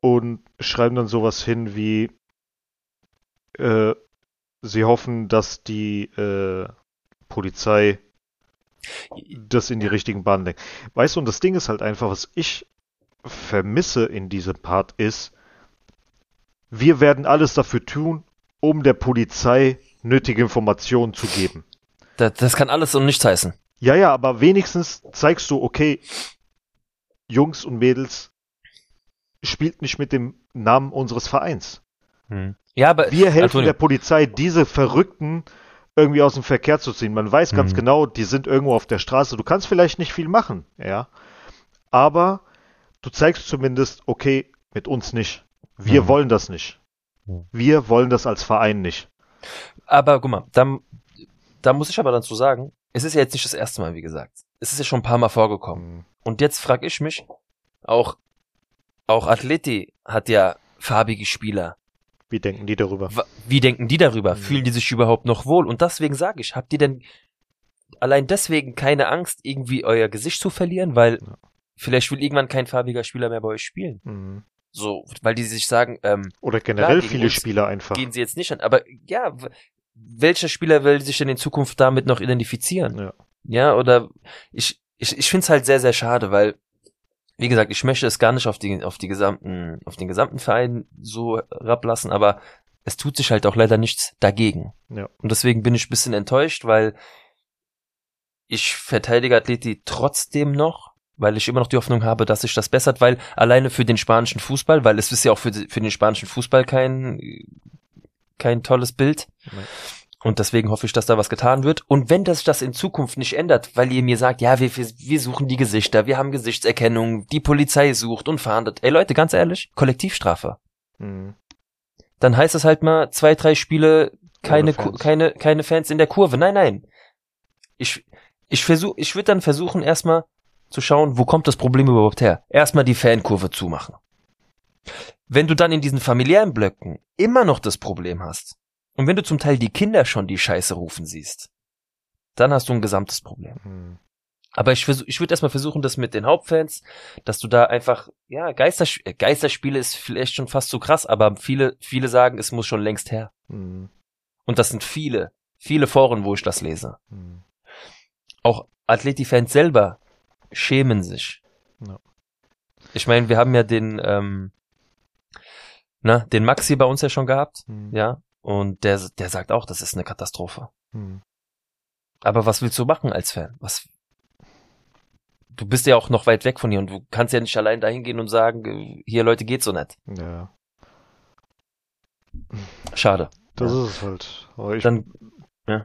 und schreiben dann sowas hin wie äh, sie hoffen, dass die äh, Polizei das in die richtigen Bahnen lenkt. Weißt du, und das Ding ist halt einfach, was ich vermisse in diesem Part ist, wir werden alles dafür tun, um der Polizei nötige Informationen zu geben. Das, das kann alles und nichts heißen. Ja, ja, aber wenigstens zeigst du, okay, Jungs und Mädels, spielt nicht mit dem Namen unseres Vereins. Hm. Ja, aber wir helfen Antonio. der Polizei, diese Verrückten irgendwie aus dem Verkehr zu ziehen. Man weiß ganz hm. genau, die sind irgendwo auf der Straße. Du kannst vielleicht nicht viel machen, ja, aber du zeigst zumindest, okay, mit uns nicht. Wir hm. wollen das nicht. Wir wollen das als Verein nicht. Aber guck mal, da, da muss ich aber dann zu sagen, es ist ja jetzt nicht das erste Mal, wie gesagt. Es ist ja schon ein paar Mal vorgekommen. Hm. Und jetzt frage ich mich, auch, auch Atleti hat ja farbige Spieler. Wie denken die darüber? Wie denken die darüber? Mhm. Fühlen die sich überhaupt noch wohl? Und deswegen sage ich, habt ihr denn allein deswegen keine Angst, irgendwie euer Gesicht zu verlieren? Weil ja. vielleicht will irgendwann kein farbiger Spieler mehr bei euch spielen. Mhm. So, weil die sich sagen, ähm, Oder generell klar, viele Spieler einfach. Gehen sie jetzt nicht an. Aber ja, welcher Spieler will sich denn in Zukunft damit noch identifizieren? Ja. Ja, oder ich, ich, ich finde es halt sehr, sehr schade, weil, wie gesagt, ich möchte es gar nicht auf die, auf die gesamten, auf den gesamten Verein so herablassen, aber es tut sich halt auch leider nichts dagegen. Ja. Und deswegen bin ich ein bisschen enttäuscht, weil ich verteidige Atleti trotzdem noch, weil ich immer noch die Hoffnung habe, dass sich das bessert, weil alleine für den spanischen Fußball, weil es ist ja auch für, für den spanischen Fußball kein, kein tolles Bild. Nein. Und deswegen hoffe ich, dass da was getan wird. Und wenn das das in Zukunft nicht ändert, weil ihr mir sagt, ja, wir, wir suchen die Gesichter, wir haben Gesichtserkennung, die Polizei sucht und fahndet. Ey Leute, ganz ehrlich, Kollektivstrafe. Mhm. Dann heißt es halt mal zwei, drei Spiele, keine, Fans. keine, keine Fans in der Kurve. Nein, nein. Ich, ich versuch, ich würde dann versuchen, erstmal zu schauen, wo kommt das Problem überhaupt her? Erstmal die Fankurve zumachen. Wenn du dann in diesen familiären Blöcken immer noch das Problem hast, und wenn du zum Teil die Kinder schon die Scheiße rufen siehst, dann hast du ein gesamtes Problem. Mhm. Aber ich, versuch, ich würde erstmal versuchen, das mit den Hauptfans, dass du da einfach, ja, Geistersp äh, Geisterspiele ist vielleicht schon fast zu krass, aber viele, viele sagen, es muss schon längst her. Mhm. Und das sind viele, viele Foren, wo ich das lese. Mhm. Auch Atleti-Fans selber schämen sich. Ja. Ich meine, wir haben ja den, ähm, na, den Maxi bei uns ja schon gehabt, mhm. ja, und der, der sagt auch, das ist eine Katastrophe. Hm. Aber was willst du machen als Fan? Was? Du bist ja auch noch weit weg von hier und du kannst ja nicht allein dahin gehen und sagen, hier Leute geht so nicht. Ja. Schade. Das ja. ist es halt. Aber ich, Dann, ja.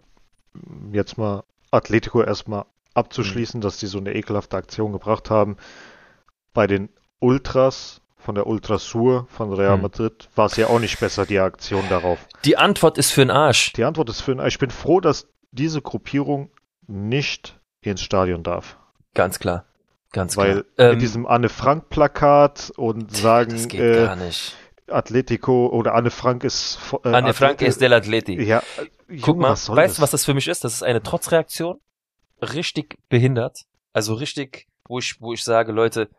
Jetzt mal Atletico erstmal abzuschließen, mhm. dass die so eine ekelhafte Aktion gebracht haben. Bei den Ultras von der Ultrasur von Real hm. Madrid war es ja auch nicht besser, die Aktion darauf. Die Antwort ist für den Arsch. Die Antwort ist für den Arsch. Ich bin froh, dass diese Gruppierung nicht ins Stadion darf. Ganz klar. Ganz Weil klar. Weil ähm, mit diesem Anne Frank Plakat und sagen, das geht äh, gar nicht. Atletico oder Anne Frank ist äh, Anne Atleti Frank ist del Atleti. Ja, Junge, Guck mal, weißt du, was das für mich ist? Das ist eine Trotzreaktion. Richtig behindert. Also richtig, wo ich, wo ich sage, Leute,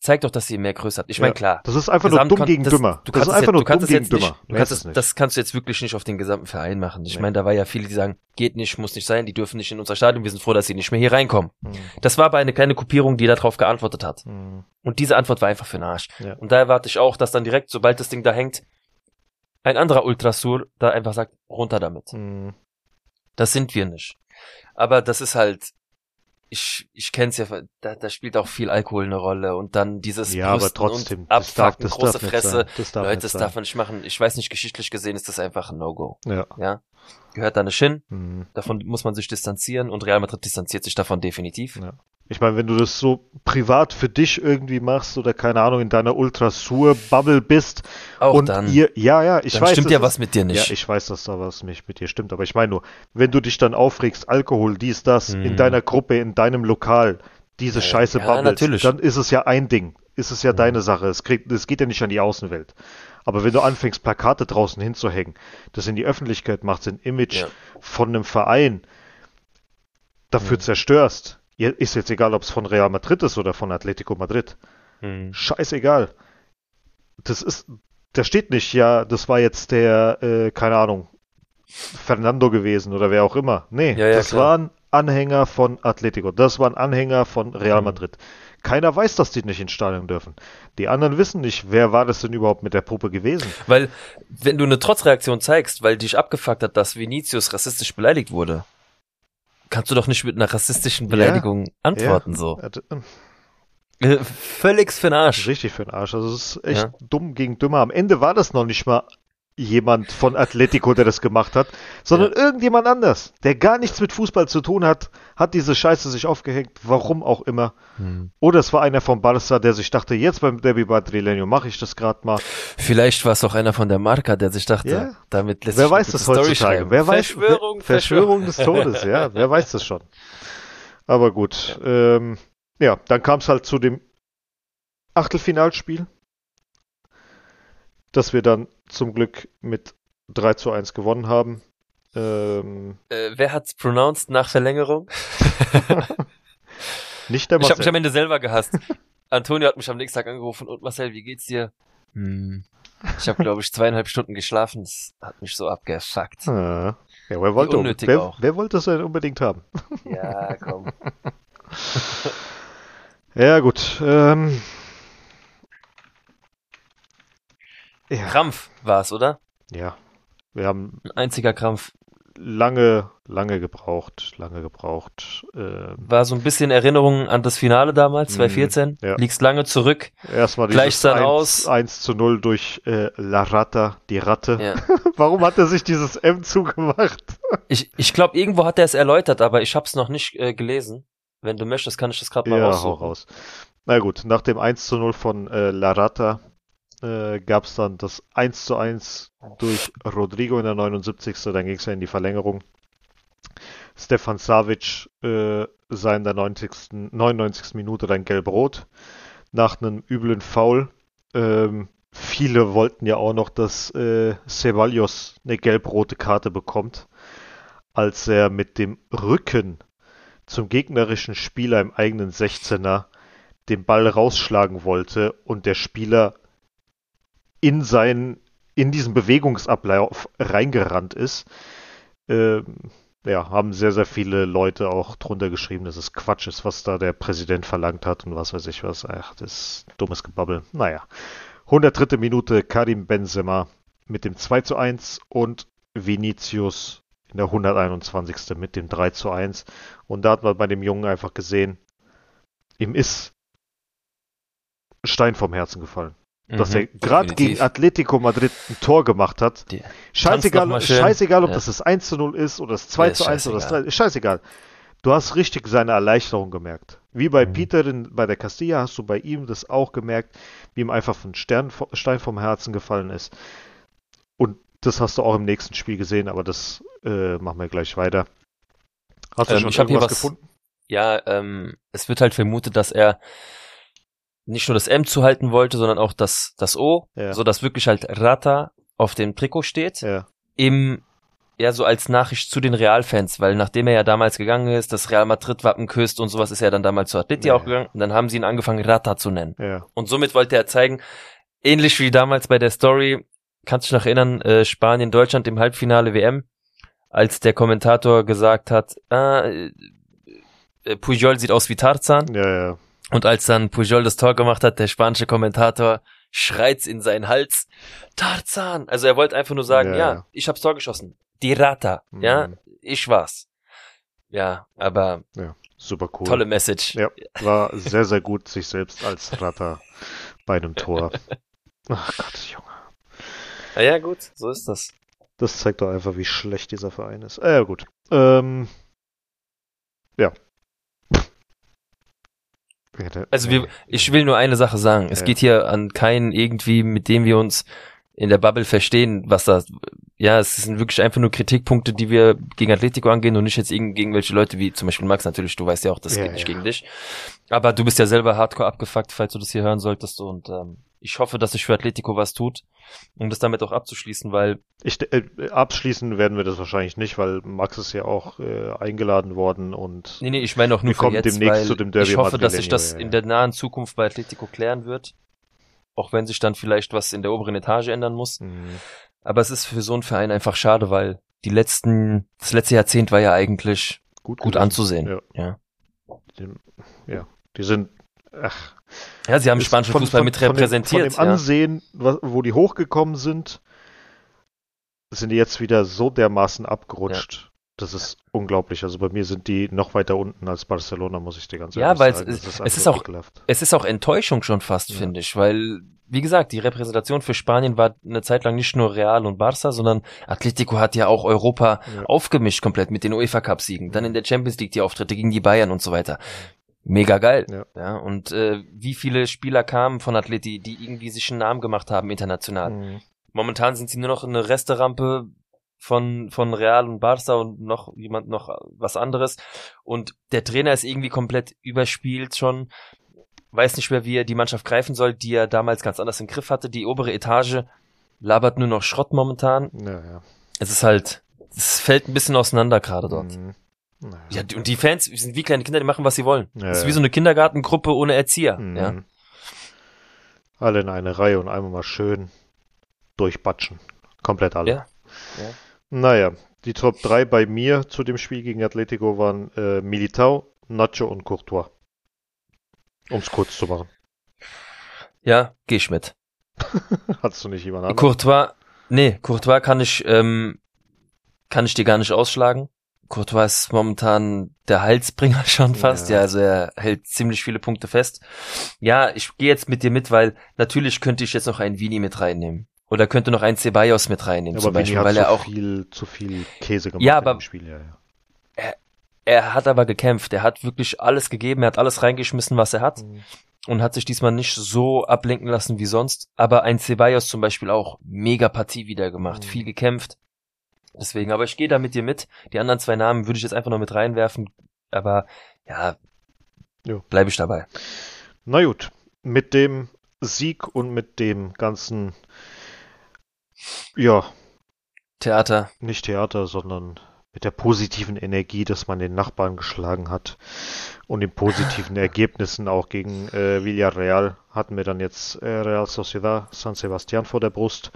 Zeigt doch, dass ihr mehr Größe habt. Ich meine, klar. Das ist einfach nur dumm gegen das, dümmer. Du kannst das ist einfach jetzt, nur dumm gegen dümmer. Nicht, du kannst es, das kannst du jetzt wirklich nicht auf den gesamten Verein machen. Ich nee. meine, da war ja viele, die sagen, geht nicht, muss nicht sein, die dürfen nicht in unser Stadion, wir sind froh, dass sie nicht mehr hier reinkommen. Mhm. Das war aber eine kleine Kopierung, die darauf geantwortet hat. Mhm. Und diese Antwort war einfach für den Arsch. Ja. Und da erwarte ich auch, dass dann direkt, sobald das Ding da hängt, ein anderer Ultrasur da einfach sagt, runter damit. Mhm. Das sind wir nicht. Aber das ist halt, ich, ich kenn's ja, da, da spielt auch viel Alkohol eine Rolle und dann dieses ja, aber trotzdem, und Abfucken, das darf, das große Fresse. Das darf Leute, das darf man nicht machen. Ich weiß nicht, geschichtlich gesehen ist das einfach ein No-Go. Ja. ja. Gehört da nicht hin. Mhm. Davon muss man sich distanzieren und Real Madrid distanziert sich davon definitiv. Ja. Ich meine, wenn du das so privat für dich irgendwie machst oder keine Ahnung in deiner Ultrasur-Bubble bist Auch und dann, ihr, ja, ja, ich dann weiß. Stimmt ja was mit dir nicht. Ja, ich weiß, dass da was nicht mit dir stimmt, aber ich meine nur, wenn du dich dann aufregst, Alkohol, dies, das, hm. in deiner Gruppe, in deinem Lokal, diese ja, Scheiße ja, natürlich. dann ist es ja ein Ding. Ist es ja hm. deine Sache. Es, kriegt, es geht ja nicht an die Außenwelt. Aber wenn du anfängst, Plakate draußen hinzuhängen, das in die Öffentlichkeit macht, ein Image ja. von einem Verein dafür hm. zerstörst, ist jetzt egal, ob es von Real Madrid ist oder von Atletico Madrid. Hm. Scheißegal. Das ist, da steht nicht, ja, das war jetzt der, äh, keine Ahnung, Fernando gewesen oder wer auch immer. Nee, ja, ja, das klar. waren Anhänger von Atletico. Das waren Anhänger von Real hm. Madrid. Keiner weiß, dass die nicht ins Stadion dürfen. Die anderen wissen nicht, wer war das denn überhaupt mit der Puppe gewesen. Weil, wenn du eine Trotzreaktion zeigst, weil dich abgefuckt hat, dass Vinicius rassistisch beleidigt wurde, kannst du doch nicht mit einer rassistischen Beleidigung ja, antworten, ja. so. Ähm, äh, völlig für den Arsch. Richtig für den Arsch. Also es ist echt ja. dumm gegen dümmer. Am Ende war das noch nicht mal jemand von Atletico, der das gemacht hat, sondern ja. irgendjemand anders, der gar nichts mit Fußball zu tun hat, hat diese Scheiße sich aufgehängt, warum auch immer. Hm. Oder es war einer von Barca, der sich dachte, jetzt beim Derby Madrileño mache ich das gerade mal. Vielleicht war es auch einer von der Marca, der sich dachte, ja. damit lässt Wer weiß das heutzutage? Wer weiß, Verschwörung, Verschwörung des Todes, ja, wer weiß das schon. Aber gut, ja, ähm, ja dann kam es halt zu dem Achtelfinalspiel dass wir dann zum Glück mit 3 zu 1 gewonnen haben. Ähm, äh, wer hat's pronounced nach Verlängerung? Nicht der Marcel. Ich habe mich am Ende selber gehasst. Antonio hat mich am nächsten Tag angerufen und Marcel, wie geht's dir? Hm. Ich habe, glaube ich, zweieinhalb Stunden geschlafen. Das hat mich so abgefuckt. Ah. Ja, wer wollte, wer, wer wollte das denn unbedingt haben? Ja, komm. ja, gut. Ähm, Ja. Krampf war es, oder? Ja. Wir haben. Ein einziger Krampf. Lange, lange gebraucht, lange gebraucht. Äh, war so ein bisschen Erinnerung an das Finale damals, 2014. Mhm, ja. Liegst lange zurück. Erstmal gleich dann 1, aus. 1 zu 0 durch äh, La Rata, die Ratte. Ja. Warum hat er sich dieses M zugemacht? ich ich glaube, irgendwo hat er es erläutert, aber ich habe es noch nicht äh, gelesen. Wenn du möchtest, kann ich das gerade mal ja, raussuchen. Hau raus. Na gut, nach dem 1 zu 0 von äh, La Rata äh, gab es dann das 1 zu 1 durch Rodrigo in der 79. Dann ging es ja in die Verlängerung. Stefan Savic äh, sah in der 90. 99. Minute dann gelb-rot nach einem üblen Foul. Ähm, viele wollten ja auch noch, dass äh, Ceballos eine gelb-rote Karte bekommt, als er mit dem Rücken zum gegnerischen Spieler im eigenen 16er den Ball rausschlagen wollte und der Spieler in seinen, in diesen Bewegungsablauf reingerannt ist. Ähm, ja, haben sehr, sehr viele Leute auch drunter geschrieben, dass es Quatsch ist, was da der Präsident verlangt hat und was weiß ich was. Ach, das ist dummes Gebabbel. Naja. 103. Minute Karim Benzema mit dem 2 zu 1 und Vinicius in der 121. mit dem 3 zu 1. Und da hat man bei dem Jungen einfach gesehen, ihm ist Stein vom Herzen gefallen dass mhm, er gerade gegen Atletico Madrid ein Tor gemacht hat. Die scheißegal, scheißegal, ob ja. das das 1 zu 0 ist oder das 2 ja, zu 1 oder das 3, scheißegal. Du hast richtig seine Erleichterung gemerkt. Wie bei mhm. Peter in, bei der Castilla hast du bei ihm das auch gemerkt, wie ihm einfach ein Stern, Stein vom Herzen gefallen ist. Und das hast du auch im nächsten Spiel gesehen, aber das äh, machen wir gleich weiter. Hast du ähm, schon irgendwas gefunden? Ja, ähm, es wird halt vermutet, dass er nicht nur das M zuhalten wollte, sondern auch das, das O, ja. so dass wirklich halt Rata auf dem Trikot steht. Ja. Im, ja, so als Nachricht zu den Realfans, weil nachdem er ja damals gegangen ist, das Real Madrid Wappen küsst und sowas, ist er dann damals zu Atleti ja, auch gegangen und dann haben sie ihn angefangen Rata zu nennen. Ja. Und somit wollte er zeigen, ähnlich wie damals bei der Story, kannst du dich noch erinnern, äh, Spanien, Deutschland im Halbfinale WM, als der Kommentator gesagt hat, ah, äh, Pujol sieht aus wie Tarzan. Ja, ja. Und als dann Pujol das Tor gemacht hat, der spanische Kommentator schreit's in seinen Hals. Tarzan! Also er wollte einfach nur sagen, ja, ja ich hab's Tor geschossen. Die Rata, mhm. ja, ich war's. Ja, aber ja. Super cool. Tolle Message. Ja, war sehr, sehr gut, sich selbst als Ratter bei einem Tor. Ach Gott, Junge. Ja, ja, gut, so ist das. Das zeigt doch einfach, wie schlecht dieser Verein ist. Äh, ja, gut. Ähm, ja. Also wir, ich will nur eine Sache sagen. Es ja. geht hier an keinen irgendwie, mit dem wir uns in der Bubble verstehen, was das, ja, es sind wirklich einfach nur Kritikpunkte, die wir gegen Atletico angehen und nicht jetzt gegen irgendwelche Leute wie zum Beispiel Max natürlich, du weißt ja auch, das ja, geht nicht ja. gegen dich. Aber du bist ja selber hardcore abgefuckt, falls du das hier hören solltest und ähm, ich hoffe, dass sich für Atletico was tut, um das damit auch abzuschließen, weil. Ich, äh, abschließen werden wir das wahrscheinlich nicht, weil Max ist ja auch äh, eingeladen worden und. Nee, nee, ich meine auch nur für jetzt, demnächst zu dem Derby Ich hoffe, dass sich das ja, ja. in der nahen Zukunft bei Atletico klären wird auch wenn sich dann vielleicht was in der oberen Etage ändern muss. Mhm. Aber es ist für so einen Verein einfach schade, weil die letzten, das letzte Jahrzehnt war ja eigentlich gut, gut anzusehen. Ja. Ja. Die, ja. die sind, ach. Ja, sie haben spanischen von, Fußball von, mit repräsentiert. Von dem, Ansehen, ja. wo die hochgekommen sind, sind die jetzt wieder so dermaßen abgerutscht. Das ist unglaublich. Also bei mir sind die noch weiter unten als Barcelona, muss ich dir ganz ehrlich sagen. Ja, weil es, ist, es ist auch, es ist auch Enttäuschung schon fast, ja. finde ich, weil, wie gesagt, die Repräsentation für Spanien war eine Zeit lang nicht nur Real und Barça, sondern Atletico hat ja auch Europa ja. aufgemischt komplett mit den UEFA Cup Siegen. Dann in der Champions League die Auftritte gegen die Bayern und so weiter. Mega geil. Ja. ja und äh, wie viele Spieler kamen von Atleti, die irgendwie sich einen Namen gemacht haben international. Mhm. Momentan sind sie nur noch eine Resterampe von, von Real und Barca und noch jemand noch was anderes. Und der Trainer ist irgendwie komplett überspielt schon. Weiß nicht mehr, wie er die Mannschaft greifen soll, die er damals ganz anders im Griff hatte. Die obere Etage labert nur noch Schrott momentan. Ja, ja. Es ist halt, es fällt ein bisschen auseinander gerade dort. Mhm. Naja. Ja, und die Fans sind wie kleine Kinder, die machen, was sie wollen. Ja, das ist wie so eine Kindergartengruppe ohne Erzieher. Mhm. Ja. Alle in eine Reihe und einmal mal schön durchbatschen. Komplett alle. Ja. ja. Naja, die Top 3 bei mir zu dem Spiel gegen Atletico waren äh, Militao, Nacho und Courtois. Um es kurz zu machen. Ja, geh ich mit. Hattest du nicht jemand anderen? Courtois, nee, Courtois kann ich, ähm, kann ich dir gar nicht ausschlagen. Courtois ist momentan der Halsbringer schon fast, ja. ja, also er hält ziemlich viele Punkte fest. Ja, ich gehe jetzt mit dir mit, weil natürlich könnte ich jetzt noch einen Vini mit reinnehmen. Oder könnte noch ein Ceballos mit reinnehmen, ja, zum Beispiel, weil er auch viel zu viel Käse gemacht ja, aber im Spiel. Ja, ja. Er, er hat aber gekämpft. Er hat wirklich alles gegeben. Er hat alles reingeschmissen, was er hat. Mhm. Und hat sich diesmal nicht so ablenken lassen wie sonst. Aber ein Ceballos zum Beispiel auch mega Partie wieder gemacht. Mhm. Viel gekämpft. Deswegen, aber ich gehe da mit dir mit. Die anderen zwei Namen würde ich jetzt einfach noch mit reinwerfen. Aber ja, bleibe ich dabei. Na gut, mit dem Sieg und mit dem ganzen ja. Theater. Nicht Theater, sondern mit der positiven Energie, dass man den Nachbarn geschlagen hat und den positiven Ergebnissen auch gegen äh, Villarreal hatten wir dann jetzt äh, Real Sociedad San Sebastian vor der Brust.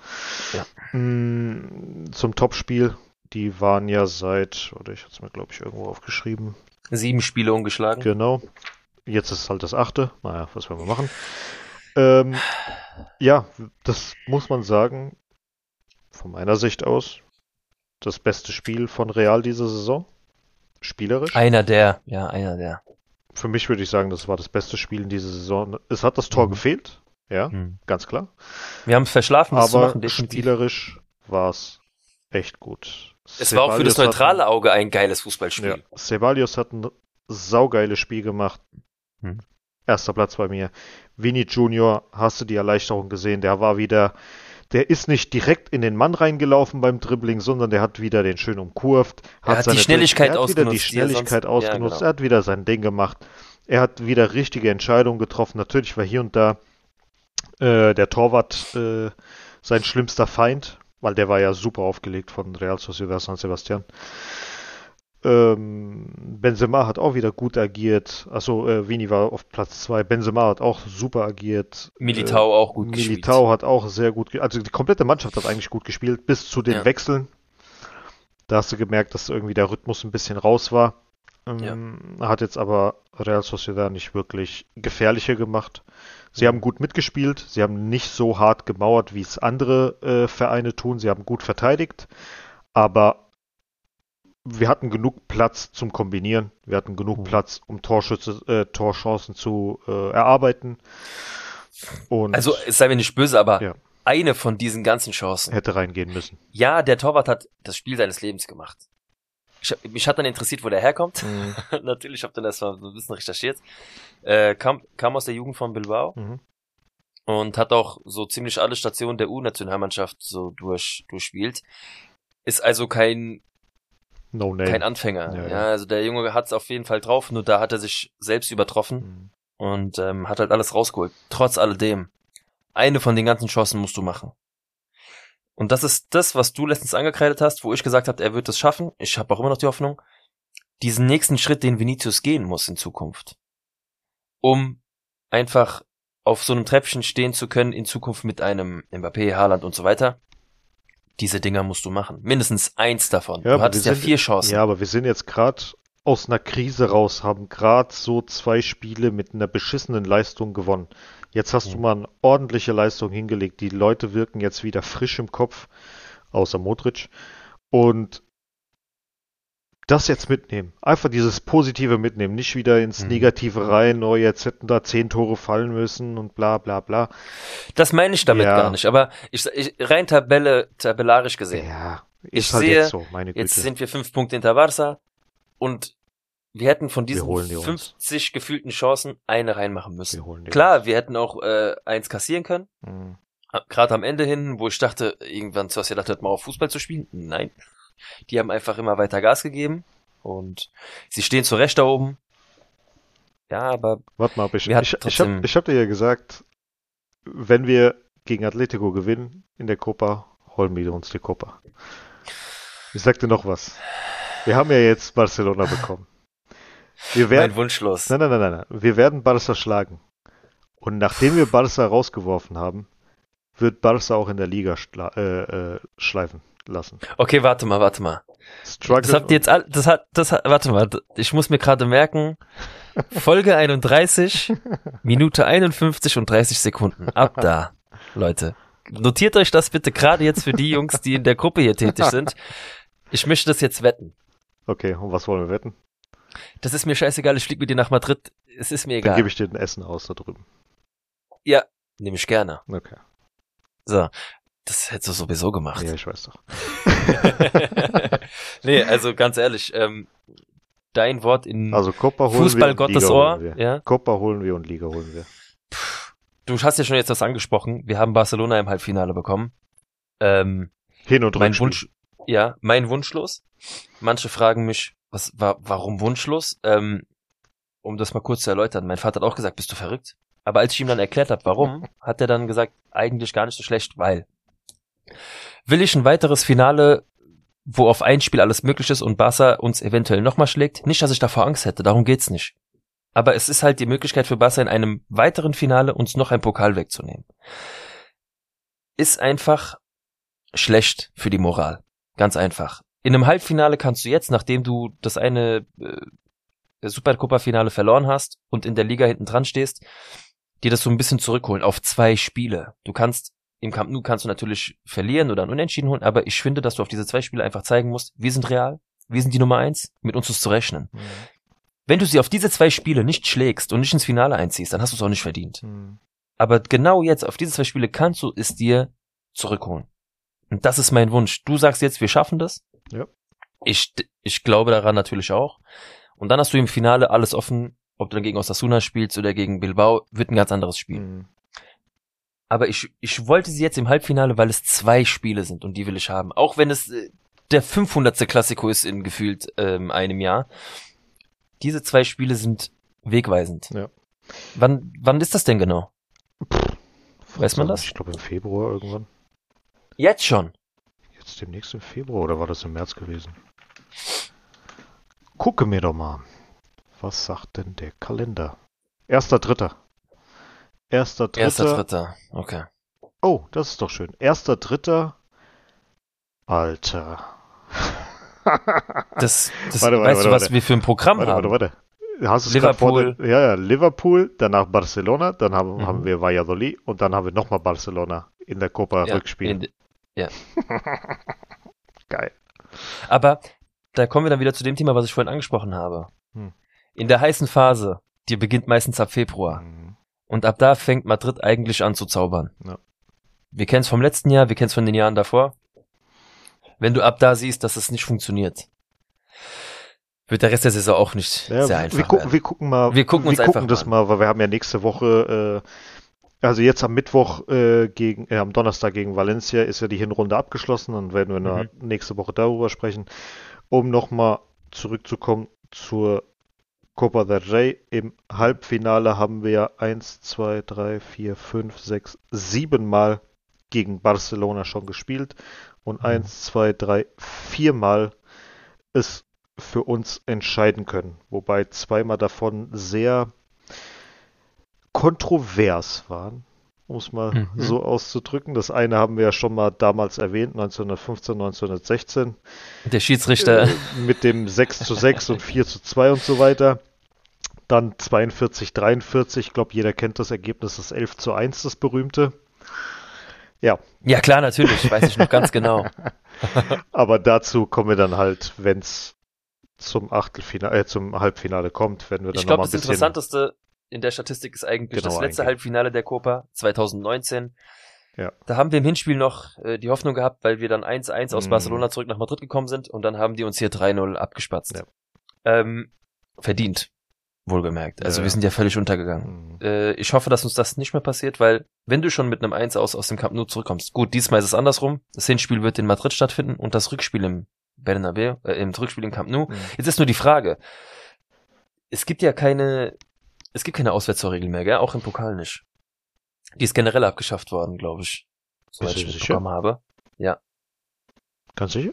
Ja. Mm, zum Topspiel. Die waren ja seit, oder ich hatte es mir glaube ich irgendwo aufgeschrieben. Sieben Spiele ungeschlagen. Genau. Jetzt ist es halt das achte. Naja, was werden wir machen? Ähm, ja, das muss man sagen von meiner Sicht aus das beste Spiel von Real diese Saison. Spielerisch. Einer der, ja, einer der. Für mich würde ich sagen, das war das beste Spiel in dieser Saison. Es hat das Tor mhm. gefehlt, ja, mhm. ganz klar. Wir haben es verschlafen, das aber zu machen, spielerisch war es echt gut. Es Ceballos war auch für das neutrale Auge ein geiles Fußballspiel. Ja, Ceballos hat ein saugeiles Spiel gemacht. Mhm. Erster Platz bei mir. Vinny Junior, hast du die Erleichterung gesehen? Der war wieder, der ist nicht direkt in den Mann reingelaufen beim Dribbling, sondern der hat wieder den schön umkurvt. Hat, hat die Schnelligkeit er hat ausgenutzt. Wieder die Schnelligkeit sonst, ausgenutzt. Ja, genau. Er hat wieder sein Ding gemacht. Er hat wieder richtige Entscheidungen getroffen. Natürlich war hier und da äh, der Torwart äh, sein schlimmster Feind, weil der war ja super aufgelegt von Real Sociedad San Sebastian. Ähm, Benzema hat auch wieder gut agiert. Achso, äh, Vini war auf Platz 2. Benzema hat auch super agiert. Militao äh, auch gut gespielt. Militao hat auch sehr gut gespielt. Also die komplette Mannschaft hat eigentlich gut gespielt, bis zu den ja. Wechseln. Da hast du gemerkt, dass irgendwie der Rhythmus ein bisschen raus war. Ähm, ja. Hat jetzt aber Real Sociedad nicht wirklich gefährlicher gemacht. Sie haben gut mitgespielt, sie haben nicht so hart gemauert, wie es andere äh, Vereine tun. Sie haben gut verteidigt, aber wir hatten genug Platz zum Kombinieren, wir hatten genug mhm. Platz, um Torschütze, äh, Torchancen zu äh, erarbeiten. Und also, es sei mir nicht böse, aber ja. eine von diesen ganzen Chancen hätte reingehen müssen. Ja, der Torwart hat das Spiel seines Lebens gemacht. Ich, mich hat dann interessiert, wo der herkommt. Mhm. Natürlich, habe dann erstmal ein bisschen recherchiert. Äh, kam, kam aus der Jugend von Bilbao mhm. und hat auch so ziemlich alle Stationen der U-Nationalmannschaft so durch, durchspielt. Ist also kein No name. Kein Anfänger. Ja, ja. also der Junge hat es auf jeden Fall drauf, nur da hat er sich selbst übertroffen mhm. und ähm, hat halt alles rausgeholt. Trotz alledem. Eine von den ganzen Chancen musst du machen. Und das ist das, was du letztens angekreidet hast, wo ich gesagt habe, er wird es schaffen. Ich habe auch immer noch die Hoffnung, diesen nächsten Schritt, den Vinicius gehen muss in Zukunft, um einfach auf so einem Treppchen stehen zu können in Zukunft mit einem Mbappé, Haaland und so weiter diese Dinger musst du machen. Mindestens eins davon. Ja, du hattest ja vier Chancen. Ja, aber wir sind jetzt gerade aus einer Krise raus, haben gerade so zwei Spiele mit einer beschissenen Leistung gewonnen. Jetzt hast mhm. du mal eine ordentliche Leistung hingelegt. Die Leute wirken jetzt wieder frisch im Kopf, außer Modric. Und das jetzt mitnehmen. Einfach dieses Positive mitnehmen, nicht wieder ins mhm. Negative rein, oh, jetzt hätten da zehn Tore fallen müssen und bla bla bla. Das meine ich damit ja. gar nicht, aber ich, ich, rein Tabelle, tabellarisch gesehen. Ja, ist ich halt sehe, jetzt so, meine Güte. Jetzt sind wir fünf Punkte hinter Barca und wir hätten von diesen die 50 uns. gefühlten Chancen eine reinmachen müssen. Wir Klar, uns. wir hätten auch äh, eins kassieren können. Mhm. Gerade am Ende hin, wo ich dachte, irgendwann Sociedad hört mal auf Fußball zu spielen. Nein. Die haben einfach immer weiter Gas gegeben und sie stehen zu Recht da oben. Ja, aber. Warte mal, ich, ich, ich, hab, ich hab dir ja gesagt, wenn wir gegen Atletico gewinnen in der Copa, holen wir uns die Copa. Ich sag dir noch was. Wir haben ja jetzt Barcelona bekommen. Wir werden, mein Wunschlos. Nein, nein, nein, nein. Wir werden Barca schlagen. Und nachdem wir Barca rausgeworfen haben, wird Barca auch in der Liga äh, äh, schleifen lassen. Okay, warte mal, warte mal. Struggle das habt ihr jetzt all, das hat, das hat, warte mal, ich muss mir gerade merken, Folge 31, Minute 51 und 30 Sekunden. Ab da, Leute. Notiert euch das bitte gerade jetzt für die Jungs, die in der Gruppe hier tätig sind. Ich möchte das jetzt wetten. Okay, und was wollen wir wetten? Das ist mir scheißegal, ich fliege mit dir nach Madrid. Es ist mir egal. Dann gebe ich dir ein Essen aus da drüben. Ja, nehme ich gerne. Okay. So, das hättest du sowieso gemacht. Ja, ich weiß doch. nee, also ganz ehrlich, ähm, dein Wort in also Copa holen Fußball Gottes Ohr. Ja? Copa holen wir und Liga holen wir. Du hast ja schon jetzt das angesprochen. Wir haben Barcelona im Halbfinale bekommen. Ähm, Hin und mein Wunsch, ja, mein Wunschlos. Manche fragen mich, was, wa warum wunschlos? Ähm, um das mal kurz zu erläutern. Mein Vater hat auch gesagt, bist du verrückt? Aber als ich ihm dann erklärt habe, warum, hat er dann gesagt, eigentlich gar nicht so schlecht, weil Will ich ein weiteres Finale, wo auf ein Spiel alles möglich ist und Barca uns eventuell nochmal schlägt? Nicht, dass ich davor Angst hätte, darum geht's nicht. Aber es ist halt die Möglichkeit für Barca in einem weiteren Finale uns noch ein Pokal wegzunehmen. Ist einfach schlecht für die Moral. Ganz einfach. In einem Halbfinale kannst du jetzt, nachdem du das eine äh, Supercopa-Finale verloren hast und in der Liga hinten dran stehst, dir das so ein bisschen zurückholen auf zwei Spiele. Du kannst im Camp Nou kannst du natürlich verlieren oder ein Unentschieden holen, aber ich finde, dass du auf diese zwei Spiele einfach zeigen musst, wir sind real, wir sind die Nummer eins, mit uns ist zu rechnen. Mhm. Wenn du sie auf diese zwei Spiele nicht schlägst und nicht ins Finale einziehst, dann hast du es auch nicht verdient. Mhm. Aber genau jetzt, auf diese zwei Spiele kannst du es dir zurückholen. Und das ist mein Wunsch. Du sagst jetzt, wir schaffen das. Ja. Ich, ich glaube daran natürlich auch. Und dann hast du im Finale alles offen, ob du dann gegen Osasuna spielst oder gegen Bilbao, wird ein ganz anderes Spiel. Mhm aber ich, ich wollte sie jetzt im Halbfinale, weil es zwei Spiele sind und die will ich haben. Auch wenn es äh, der 500. Klassiko ist in gefühlt ähm, einem Jahr. Diese zwei Spiele sind wegweisend. Ja. Wann, wann ist das denn genau? Pff, Weiß man das? Ich glaube im Februar irgendwann. Jetzt schon? Jetzt demnächst im Februar oder war das im März gewesen? Gucke mir doch mal. Was sagt denn der Kalender? Erster Dritter. Erster, dritter. Erster, dritter. Okay. Oh, das ist doch schön. Erster, dritter. Alter. das, das warte, warte, weißt warte, du, was wir für ein Programm warte, haben? Warte, warte, Hast Liverpool. Vor, ja, ja, Liverpool, danach Barcelona, dann haben, mhm. haben wir Valladolid und dann haben wir nochmal Barcelona in der Copa ja, Rückspiel. Ja. Geil. Aber da kommen wir dann wieder zu dem Thema, was ich vorhin angesprochen habe. Hm. In der heißen Phase, die beginnt meistens ab Februar. Hm. Und ab da fängt Madrid eigentlich an zu zaubern. Ja. Wir kennen es vom letzten Jahr, wir kennen es von den Jahren davor. Wenn du ab da siehst, dass es nicht funktioniert, wird der Rest der Saison auch nicht ja, sehr einfach. Wir gucken, wir gucken mal. Wir gucken uns wir gucken das mal, weil wir haben ja nächste Woche, äh, also jetzt am Mittwoch äh, gegen, äh, am Donnerstag gegen Valencia ist ja die Hinrunde abgeschlossen. Dann werden wir mhm. nächste Woche darüber sprechen, um nochmal zurückzukommen zur Copa del Rey. Im Halbfinale haben wir eins, zwei, drei, vier, fünf, sechs, sieben Mal gegen Barcelona schon gespielt und mhm. eins, zwei, drei, vier Mal es für uns entscheiden können. Wobei zweimal davon sehr kontrovers waren, um es mal mhm. so auszudrücken. Das eine haben wir ja schon mal damals erwähnt, 1915, 1916. Der Schiedsrichter. Äh, mit dem 6 zu 6 und 4 zu 2 und so weiter. Dann 42, 43. Ich glaube, jeder kennt das Ergebnis, das 11 zu 1, das berühmte. Ja. Ja, klar, natürlich. Weiß ich noch ganz genau. Aber dazu kommen wir dann halt, wenn es zum Achtelfinale, äh, zum Halbfinale kommt, werden wir dann bisschen... Ich glaube, das Interessanteste in der Statistik ist eigentlich genau das letzte eingehen. Halbfinale der Copa 2019. Ja. Da haben wir im Hinspiel noch äh, die Hoffnung gehabt, weil wir dann 1-1 aus mm. Barcelona zurück nach Madrid gekommen sind und dann haben die uns hier 3-0 abgespatzt. Ja. Ähm, verdient, wohlgemerkt. Also ja. wir sind ja völlig untergegangen. Mhm. Äh, ich hoffe, dass uns das nicht mehr passiert, weil wenn du schon mit einem 1 aus aus dem Camp Nou zurückkommst, gut, diesmal ist es andersrum. Das Hinspiel wird in Madrid stattfinden und das Rückspiel im Bernabeu, äh, im Rückspiel im Camp Nou. Mhm. Jetzt ist nur die Frage, es gibt ja keine, es gibt keine Auswärtstorregel mehr, gell? auch im Pokal nicht. Die ist generell abgeschafft worden, glaube ich. Soweit ich mitbekommen habe. Ja. Ganz sicher?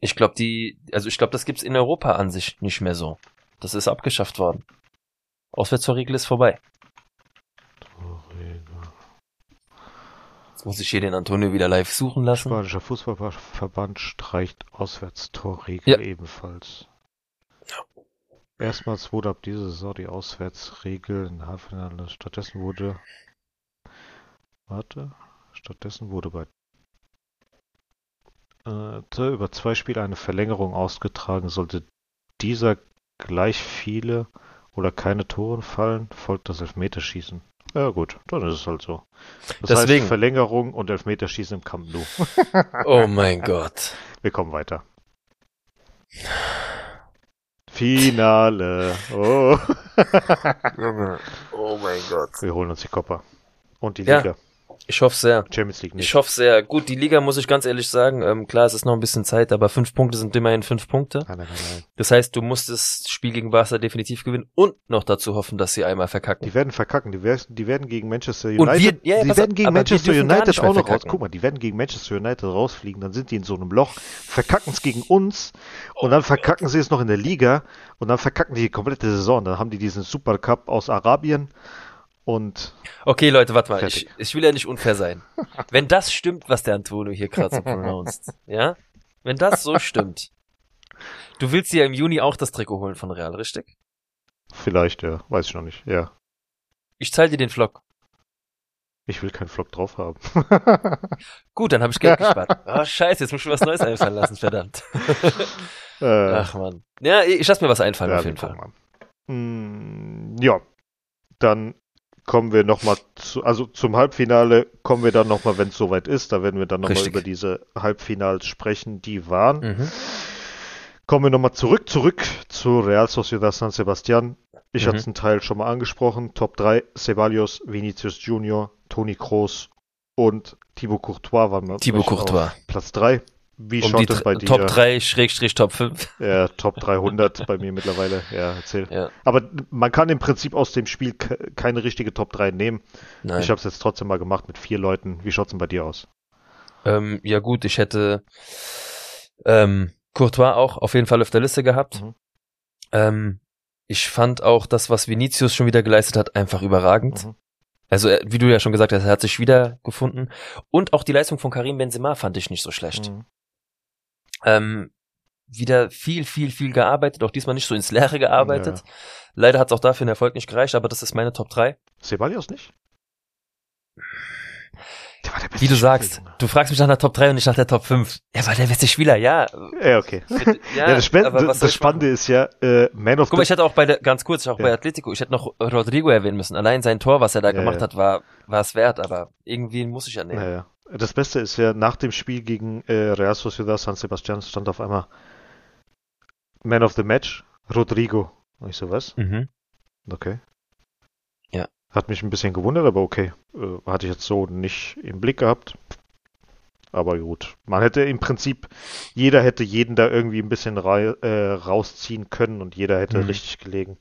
Ich glaube, die, also ich glaube, das gibt's in Europa an sich nicht mehr so. Das ist abgeschafft worden. Auswärtstorregel ist vorbei. Jetzt muss ich hier den Antonio wieder live suchen lassen. Spanischer Fußballverband streicht Auswärtstorregel ja. ebenfalls. Erstmals wurde ab dieser Saison die Auswärtsregel in Halbfinale. Stattdessen wurde. Warte. Stattdessen wurde bei äh, über zwei Spiele eine Verlängerung ausgetragen. Sollte dieser gleich viele oder keine Tore fallen, folgt das Elfmeterschießen. Ja gut, dann ist es halt so. Das Deswegen. heißt Verlängerung und Elfmeterschießen im Camp Nou. oh mein Gott. Wir kommen weiter. Finale. Oh. oh mein Gott. Wir holen uns die Kopper. Und die Liga. Ich hoffe sehr. Champions League nicht. Ich hoffe sehr. Gut, die Liga muss ich ganz ehrlich sagen, ähm, klar, es ist noch ein bisschen Zeit, aber fünf Punkte sind immerhin fünf Punkte. Nein, nein, nein. Das heißt, du musst das Spiel gegen Barca definitiv gewinnen und noch dazu hoffen, dass sie einmal verkacken. Die werden verkacken. Die, werden, die werden gegen Manchester United. Wir, ja, die werden gegen Manchester United auch noch raus. Guck mal, die werden gegen Manchester United rausfliegen. Dann sind die in so einem Loch, verkacken es gegen uns und dann verkacken sie es noch in der Liga und dann verkacken die die komplette Saison. Dann haben die diesen Supercup aus Arabien und okay, Leute, warte mal. Ich, ich, will ja nicht unfair sein. Wenn das stimmt, was der Antonio hier gerade so pronounced, ja? Wenn das so stimmt. Du willst dir ja im Juni auch das Trikot holen von Real, richtig? Vielleicht, ja. Weiß ich noch nicht. Ja. Ich zahle dir den Vlog. Ich will keinen Vlog drauf haben. Gut, dann habe ich Geld gespart. Oh, scheiße, jetzt muss ich mir was Neues einfallen lassen, verdammt. Äh, Ach man. Ja, ich lasse mir was einfallen, ja, auf jeden Fall. Hm, ja, dann kommen wir nochmal zu, also zum Halbfinale kommen wir dann nochmal, wenn es soweit ist. Da werden wir dann nochmal über diese Halbfinals sprechen, die waren. Mhm. Kommen wir nochmal zurück, zurück zu Real Sociedad San Sebastian. Ich mhm. hatte es einen Teil schon mal angesprochen. Top 3, Ceballos, Vinicius Junior, Toni Kroos und Thibaut Courtois waren Thibaut Courtois. Platz 3. Wie um schaut es bei dir? Top 3, Schrägstrich Top 5. Ja, Top 300 bei mir mittlerweile. Ja, erzähl. Ja. Aber man kann im Prinzip aus dem Spiel keine richtige Top 3 nehmen. Nein. Ich habe es jetzt trotzdem mal gemacht mit vier Leuten. Wie schaut es denn bei dir aus? Ähm, ja gut, ich hätte ähm, Courtois auch auf jeden Fall auf der Liste gehabt. Mhm. Ähm, ich fand auch das, was Vinicius schon wieder geleistet hat, einfach überragend. Mhm. Also, wie du ja schon gesagt hast, er hat sich wieder gefunden. Und auch die Leistung von Karim Benzema fand ich nicht so schlecht. Mhm. Ähm, wieder viel, viel, viel gearbeitet, auch diesmal nicht so ins Leere gearbeitet. Ja. Leider hat es auch dafür den Erfolg nicht gereicht, aber das ist meine Top 3. Ceballos nicht? Der war der beste Wie du sagst, du fragst mich nach der Top 3 und nicht nach der Top 5. Ja, weil der beste Spieler, ja. Ja, okay. Ja, ja das, Sp das Spannende ist ja, äh, Man of Guck mal, ich hätte auch bei der, ganz kurz, auch ja. bei Atletico, ich hätte noch Rodrigo erwähnen müssen. Allein sein Tor, was er da ja, gemacht hat, war, war es wert, aber irgendwie muss ich ja nehmen. Das Beste ist ja, nach dem Spiel gegen äh, Real Sociedad San Sebastian stand auf einmal Man of the Match, Rodrigo. Und ich so, was? Mhm. Okay. Ja. Hat mich ein bisschen gewundert, aber okay. Äh, hatte ich jetzt so nicht im Blick gehabt. Aber gut. Man hätte im Prinzip, jeder hätte jeden da irgendwie ein bisschen äh, rausziehen können und jeder hätte mhm. richtig gelegen.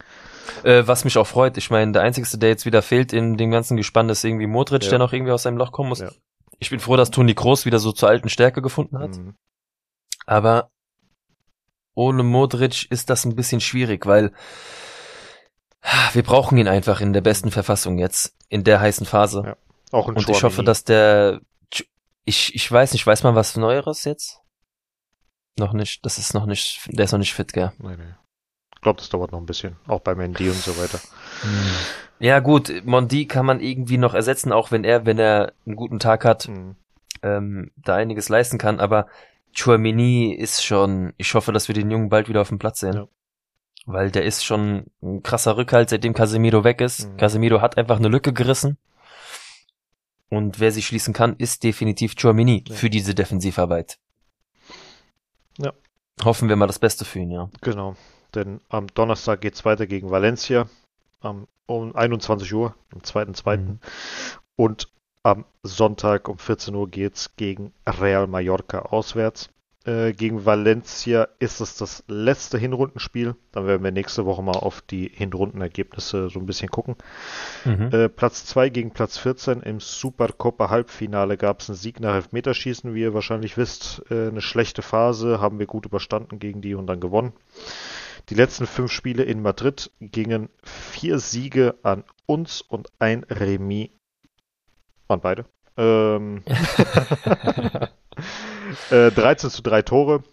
Äh, was mich auch freut, ich meine, der Einzige, der jetzt wieder fehlt in dem ganzen Gespann, ist irgendwie Modric, ja. der noch irgendwie aus seinem Loch kommen muss. Ja. Ich bin froh, dass Toni Kroos wieder so zur alten Stärke gefunden hat. Mhm. Aber ohne Modric ist das ein bisschen schwierig, weil wir brauchen ihn einfach in der besten Verfassung jetzt, in der heißen Phase. Ja, auch in Und ich hoffe, dass der, ich, ich weiß nicht, weiß man was Neueres jetzt? Noch nicht, das ist noch nicht, der ist noch nicht fit, gell? Nee, nee. Ich glaube, das dauert noch ein bisschen, auch bei Mendy und so weiter. Hm. Ja, gut, Mondi kann man irgendwie noch ersetzen, auch wenn er, wenn er einen guten Tag hat, mhm. ähm, da einiges leisten kann, aber Chouamini ist schon, ich hoffe, dass wir den Jungen bald wieder auf dem Platz sehen. Ja. Weil der ist schon ein krasser Rückhalt, seitdem Casemiro weg ist. Mhm. Casemiro hat einfach eine Lücke gerissen. Und wer sie schließen kann, ist definitiv Chouamini ja. für diese Defensivarbeit. Ja. Hoffen wir mal das Beste für ihn, ja. Genau. Denn am Donnerstag geht's weiter gegen Valencia. Am, um 21 Uhr, am 2.2. Mhm. Und am Sonntag um 14 Uhr geht's gegen Real Mallorca auswärts. Äh, gegen Valencia ist es das letzte Hinrundenspiel. Dann werden wir nächste Woche mal auf die Hinrundenergebnisse so ein bisschen gucken. Mhm. Äh, Platz 2 gegen Platz 14 im Supercopa Halbfinale gab es einen Sieg nach Elfmeterschießen, wie ihr wahrscheinlich wisst. Äh, eine schlechte Phase haben wir gut überstanden gegen die und dann gewonnen. Die letzten fünf Spiele in Madrid gingen vier Siege an uns und ein Remis an beide. Ähm, äh, 13 zu 3 Tore.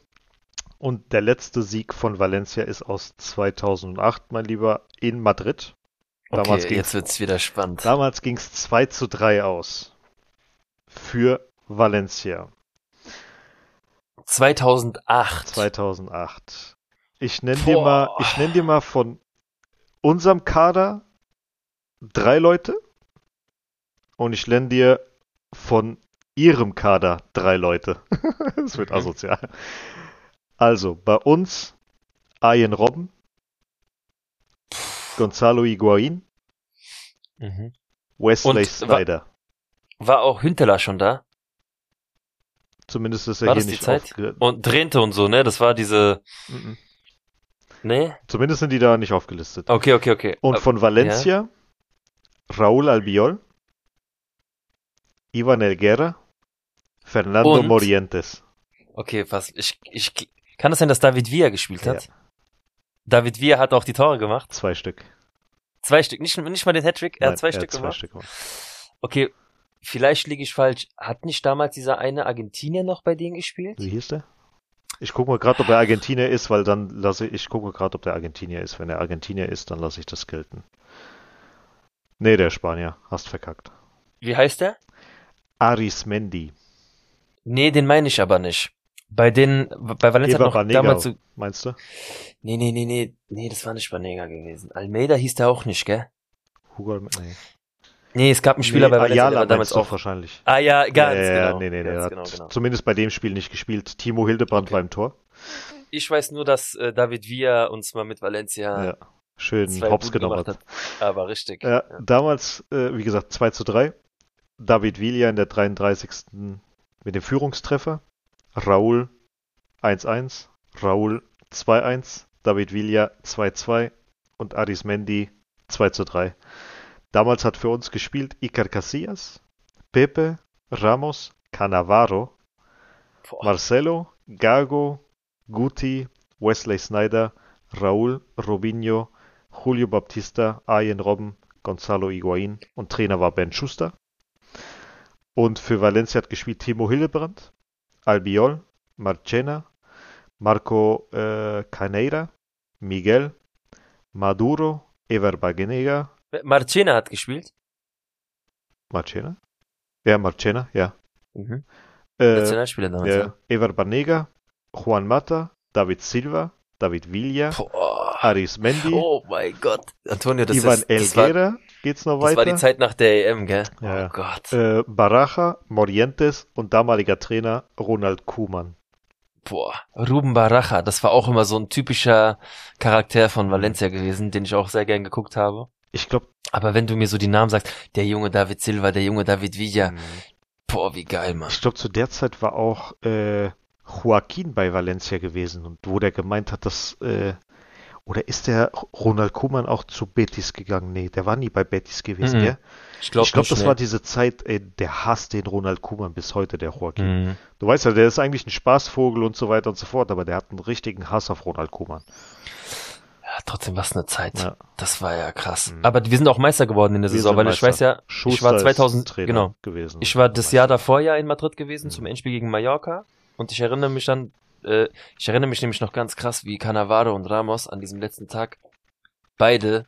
Und der letzte Sieg von Valencia ist aus 2008, mein Lieber, in Madrid. Damals okay, jetzt wird's wieder spannend. Damals ging es 2 zu 3 aus. Für Valencia. 2008. 2008. Ich nenne dir mal, ich nenne dir mal von unserem Kader drei Leute und ich nenne dir von ihrem Kader drei Leute. das wird asozial. Also, bei uns Ian Robben, Gonzalo Higuain, mhm. Wesley Und Snyder. War, war auch Hünteler schon da? Zumindest ist er war hier nicht Zeit? Und Drehte und so, ne? Das war diese. Mhm. Nee? Zumindest sind die da nicht aufgelistet. Okay, okay, okay. Und von Valencia, ja. Raúl Albiol, Ivan Elguera, Fernando Und? Morientes. Okay, was, ich, ich, kann das sein, dass David Villa gespielt hat? Ja. David Villa hat auch die Tore gemacht? Zwei Stück. Zwei Stück, nicht, nicht mal den Hattrick, er Nein, hat zwei er Stück hat gemacht. Zwei Stück gemacht. Okay, vielleicht liege ich falsch. Hat nicht damals dieser eine Argentinier noch bei denen gespielt? Wie hieß der? Ich gucke mal gerade, ob er Argentinier ist, weil dann lasse ich, ich gucke gerade, ob der Argentinier ist. Wenn er Argentinier ist, dann lasse ich das gelten. Nee, der Spanier. Hast verkackt. Wie heißt der? Arismendi. Nee, den meine ich aber nicht. Bei den, bei Valencia noch Banega, damals so, meinst du? Nee, nee, nee, nee, nee, das war nicht Banega gewesen. Almeida hieß der auch nicht, gell? Hugo, nee. Nee, es gab einen Spieler nee, bei Valencia, Ayala damals auch wahrscheinlich. Ah ja, ganz ja, genau. Nee, nee, der hat genau, genau. zumindest bei dem Spiel nicht gespielt. Timo Hildebrand okay. war im Tor. Ich weiß nur, dass äh, David Villa uns mal mit Valencia ja, schön hops genommen hat. hat. Aber richtig. Ja, ja. Damals, äh, wie gesagt, 2 zu 3. David Villa in der 33. mit dem Führungstreffer. Raul 1-1, Raul 2-1, David Villa 2-2 und Arismendi 2-3. Damals hat für uns gespielt Iker Casillas, Pepe, Ramos, Cannavaro, Boah. Marcelo, Gago, Guti, Wesley Snyder, Raúl, Robinho, Julio Baptista, Arjen Robben, Gonzalo Higuain und Trainer war Ben Schuster. Und für Valencia hat gespielt Timo Hillebrand, Albiol, Marchena, Marco äh, Caneira, Miguel, Maduro, Ever Bagenega. Marchena hat gespielt? Marchena? Ja, Marchena, ja. Mhm. Äh, Nationalspieler damals, ja. Ever Banega, Juan Mata, David Silva, David Villa, Boah. Aris Mendy. Oh mein Gott. Antonio, das Ivan ist... Elguera, war, geht's noch weiter? Das war die Zeit nach der EM, gell? Ja. Oh Gott. Äh, Baraja, Morientes und damaliger Trainer Ronald Kuhmann. Boah, Ruben Baraja, das war auch immer so ein typischer Charakter von Valencia gewesen, den ich auch sehr gern geguckt habe. Ich glaube. Aber wenn du mir so die Namen sagst, der junge David Silva, der junge David Villa, mhm. boah, wie geil, Mann. Ich glaube, zu der Zeit war auch äh, Joaquin bei Valencia gewesen und wo der gemeint hat, dass äh, oder ist der Ronald Koeman auch zu Betis gegangen? Nee, der war nie bei Betis gewesen, mhm. gell? Ich glaube, glaub, das war diese Zeit, ey, der hasst den Ronald Koeman bis heute, der Joaquin. Mhm. Du weißt ja, der ist eigentlich ein Spaßvogel und so weiter und so fort, aber der hat einen richtigen Hass auf Ronald Koeman. Ja, trotzdem was eine Zeit. Ja. Das war ja krass. Mhm. Aber wir sind auch Meister geworden in der wir Saison, weil ich weiß ja, Schuster ich war 2000 genau gewesen. Ich war das Jahr davor ja in Madrid gewesen mhm. zum Endspiel gegen Mallorca und ich erinnere mich dann äh, ich erinnere mich nämlich noch ganz krass, wie Cannavaro und Ramos an diesem letzten Tag beide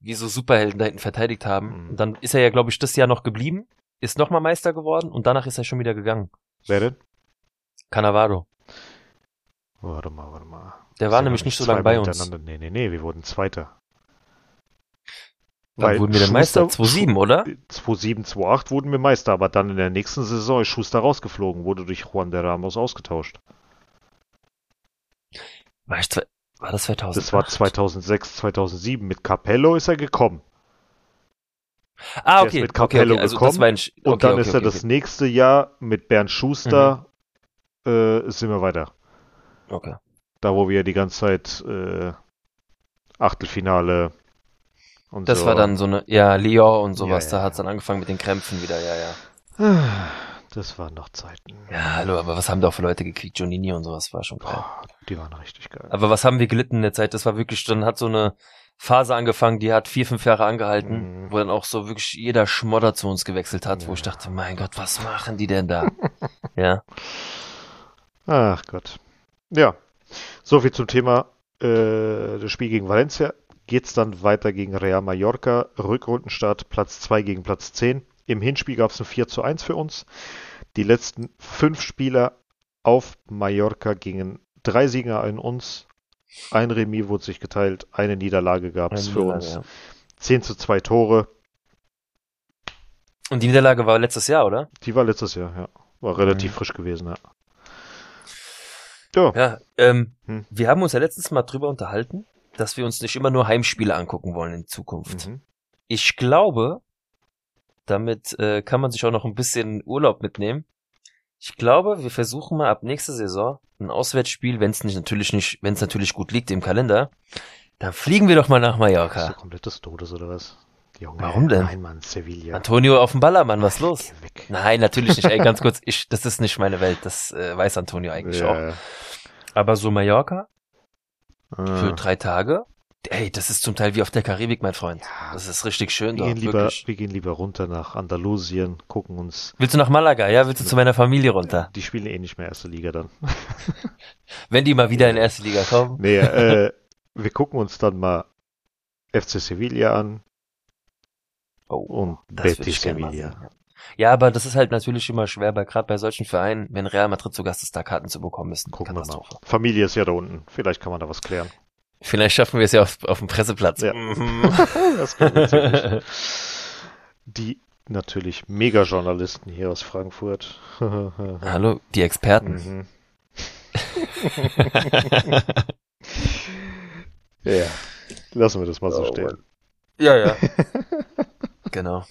wie so Superhelden da hinten verteidigt haben. Mhm. Und dann ist er ja, glaube ich, das Jahr noch geblieben, ist nochmal Meister geworden und danach ist er schon wieder gegangen. Wer denn? Cannavaro. Warte mal, warte mal. Der war nämlich nicht so lange bei uns. Nee, nee, nee, wir wurden Zweiter. Wann wurden wir denn Meister? 2-7, oder? 2-7, 2-8 wurden wir Meister, aber dann in der nächsten Saison ist Schuster rausgeflogen, wurde durch Juan de Ramos ausgetauscht. War, ich, war das 2000? Das war 2006, 2007. Mit Capello ist er gekommen. Ah, okay. Er ist mit Capello okay, okay. Also gekommen. Ein, okay, und dann ist er das nächste Jahr mit Bernd Schuster, mhm. äh, sind wir weiter. Okay. Da, wo wir die ganze Zeit äh, Achtelfinale und Das so. war dann so eine, ja, Lyon und sowas. Ja, ja, da hat es dann angefangen mit den Krämpfen wieder, ja, ja. Das waren noch Zeiten. Ja, hallo, aber was haben da auch für Leute gekriegt? Jonini und sowas war schon geil. Oh, die waren richtig geil. Aber was haben wir gelitten in der Zeit? Das war wirklich, dann hat so eine Phase angefangen, die hat vier, fünf Jahre angehalten, mhm. wo dann auch so wirklich jeder Schmodder zu uns gewechselt hat, ja. wo ich dachte, mein Gott, was machen die denn da? ja. Ach Gott. Ja. So viel zum Thema äh, das Spiel gegen Valencia. Geht's dann weiter gegen Real Mallorca. Rückrundenstart Platz 2 gegen Platz 10. Im Hinspiel gab es ein 4 zu 1 für uns. Die letzten fünf Spieler auf Mallorca gingen drei Sieger an uns. Ein Remis wurde sich geteilt, eine Niederlage gab es für uns. Ja. 10 zu 2 Tore. Und die Niederlage war letztes Jahr, oder? Die war letztes Jahr, ja. War relativ mhm. frisch gewesen, ja. Ja, ja ähm, hm. wir haben uns ja letztes Mal drüber unterhalten, dass wir uns nicht immer nur Heimspiele angucken wollen in Zukunft. Mhm. Ich glaube, damit äh, kann man sich auch noch ein bisschen Urlaub mitnehmen. Ich glaube, wir versuchen mal ab nächster Saison ein Auswärtsspiel, wenn es nicht natürlich nicht, wenn es natürlich gut liegt im Kalender, dann fliegen wir doch mal nach Mallorca. Ist komplett des Todes oder was? Junge, Warum denn? Nein, Mann, Sevilla. Antonio auf dem Ballermann, was los? Nein, natürlich nicht. Ey, ganz kurz, ich, das ist nicht meine Welt. Das äh, weiß Antonio eigentlich ja. auch. Aber so Mallorca ah. für drei Tage, Ey, das ist zum Teil wie auf der Karibik, mein Freund. Ja, das ist richtig schön wir dort. Gehen lieber, wir gehen lieber runter nach Andalusien, gucken uns. Willst du nach Malaga, ja? Willst du zu meiner Familie runter? Die spielen eh nicht mehr erste Liga dann. Wenn die mal wieder in erste Liga kommen. Nee, äh, wir gucken uns dann mal FC Sevilla an. Oh, und Betis Sevilla. Ja, aber das ist halt natürlich immer schwer, bei gerade bei solchen Vereinen, wenn Real Madrid zu Gast ist, da Karten zu bekommen, ist Gucken wir mal. Familie ist ja da unten. Vielleicht kann man da was klären. Vielleicht schaffen wir es ja auf, auf dem Presseplatz. Ja. Mhm. das Die natürlich Mega-Journalisten hier aus Frankfurt. Hallo, die Experten. Mhm. ja, lassen wir das mal so oh, stehen. Ja, ja. Genau.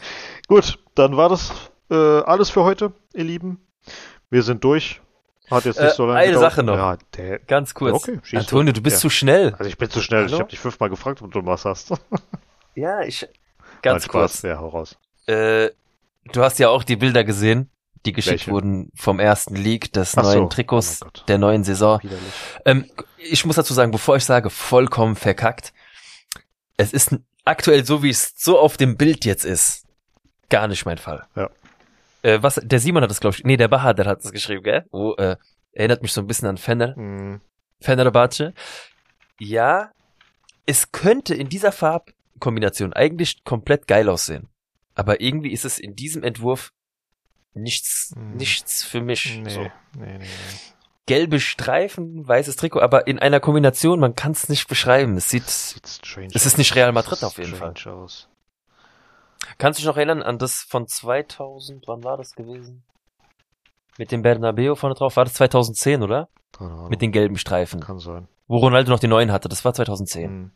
Gut, dann war das äh, alles für heute, ihr Lieben. Wir sind durch. Hat jetzt nicht äh, so lange Eine gedauert. Sache noch. Ja, der, Ganz kurz. Okay, Antonio, du bist ja. zu schnell. Also ich bin zu schnell. Hallo? Ich habe dich fünfmal gefragt, ob du was hast. ja, ich. Ganz Nein, kurz. Ja, hau raus. Äh, du hast ja auch die Bilder gesehen, die geschickt Welche? wurden vom ersten League des Ach neuen so. Trikots oh der neuen Saison. Ähm, ich muss dazu sagen, bevor ich sage, vollkommen verkackt, es ist aktuell so, wie es so auf dem Bild jetzt ist, gar nicht mein Fall. Ja. Äh, was, der Simon hat das, glaube ich, nee, der Bahader hat das geschrieben, gell? Wo, äh, erinnert mich so ein bisschen an Fender. Mhm. Fenerbahce. Ja, es könnte in dieser Farbkombination eigentlich komplett geil aussehen. Aber irgendwie ist es in diesem Entwurf nichts, hm. nichts für mich. Nee, so. nee, nee, nee. Gelbe Streifen, weißes Trikot, aber in einer Kombination, man kann es nicht beschreiben. Es sieht, sieht strange es ist nicht Real Madrid auf jeden Fall. Aus. Kannst du dich noch erinnern an das von 2000, wann war das gewesen? Mit dem Bernabeo vorne drauf, war das 2010, oder? Mit den gelben Streifen. Kann sein. Wo Ronaldo noch die neuen hatte, das war 2010. Mhm.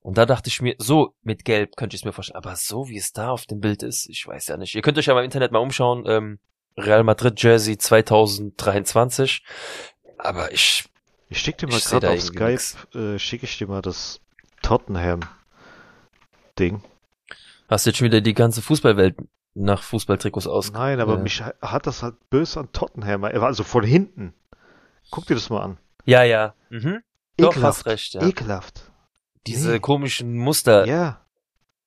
Und da dachte ich mir, so mit Gelb könnte ich es mir vorstellen, aber so wie es da auf dem Bild ist, ich weiß ja nicht. Ihr könnt euch ja mal im Internet mal umschauen, ähm, Real Madrid Jersey 2023. Aber ich. Ich schick dir mal gerade auf Skype, äh, schicke ich dir mal das Tottenham Ding. Hast du jetzt schon wieder die ganze Fußballwelt nach Fußballtrikots aus? Nein, aber äh, mich hat das halt böse an Tottenham, also von hinten. Guck dir das mal an. Ja, ja. Mhm. Ekelhaft. Doch, hast recht, ja. Ekelhaft. Diese nee. komischen Muster. Ja.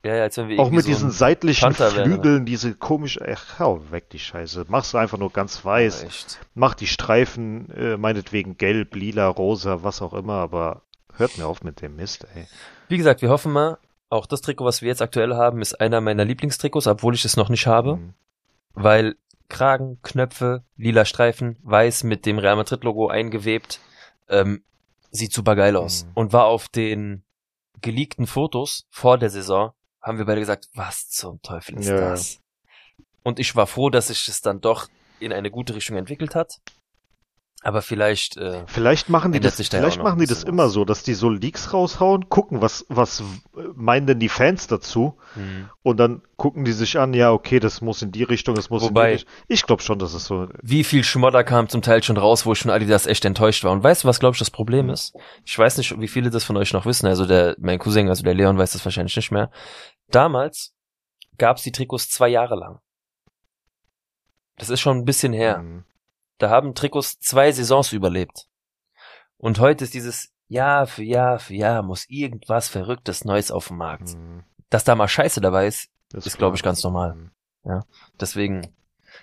Ja, ja, als wenn wir Auch mit so diesen seitlichen Flügeln, wären. diese komische, ach, hau weg die Scheiße. Mach's einfach nur ganz weiß. Ja, Mach die Streifen, äh, meinetwegen gelb, lila, rosa, was auch immer, aber hört mir auf mit dem Mist, ey. Wie gesagt, wir hoffen mal, auch das Trikot, was wir jetzt aktuell haben, ist einer meiner Lieblingstrikots, obwohl ich es noch nicht habe. Mhm. Weil Kragen, Knöpfe, lila Streifen, weiß mit dem Real Madrid Logo eingewebt, ähm, sieht super geil aus. Mhm. Und war auf den geleakten Fotos vor der Saison haben wir beide gesagt, was zum Teufel ist ja. das? Und ich war froh, dass sich es dann doch in eine gute Richtung entwickelt hat. Aber vielleicht äh, vielleicht machen die das vielleicht machen die das immer so, dass die so Leaks raushauen, gucken, was was meinen denn die Fans dazu hm. und dann gucken die sich an, ja, okay, das muss in die Richtung, das muss Wobei, in die Richtung. Ich glaube schon, dass es so Wie viel Schmodder kam zum Teil schon raus, wo schon alle das echt enttäuscht war und weißt du, was glaube ich das Problem hm. ist? Ich weiß nicht, wie viele das von euch noch wissen, also der mein Cousin, also der Leon weiß das wahrscheinlich nicht mehr. Damals gab's die Trikots zwei Jahre lang. Das ist schon ein bisschen her. Hm. Da haben Trikots zwei Saisons überlebt. Und heute ist dieses Jahr für Jahr für Jahr muss irgendwas Verrücktes Neues auf dem Markt. Mhm. Dass da mal Scheiße dabei ist, das ist, glaube ich, ganz normal. Mhm. Ja, deswegen,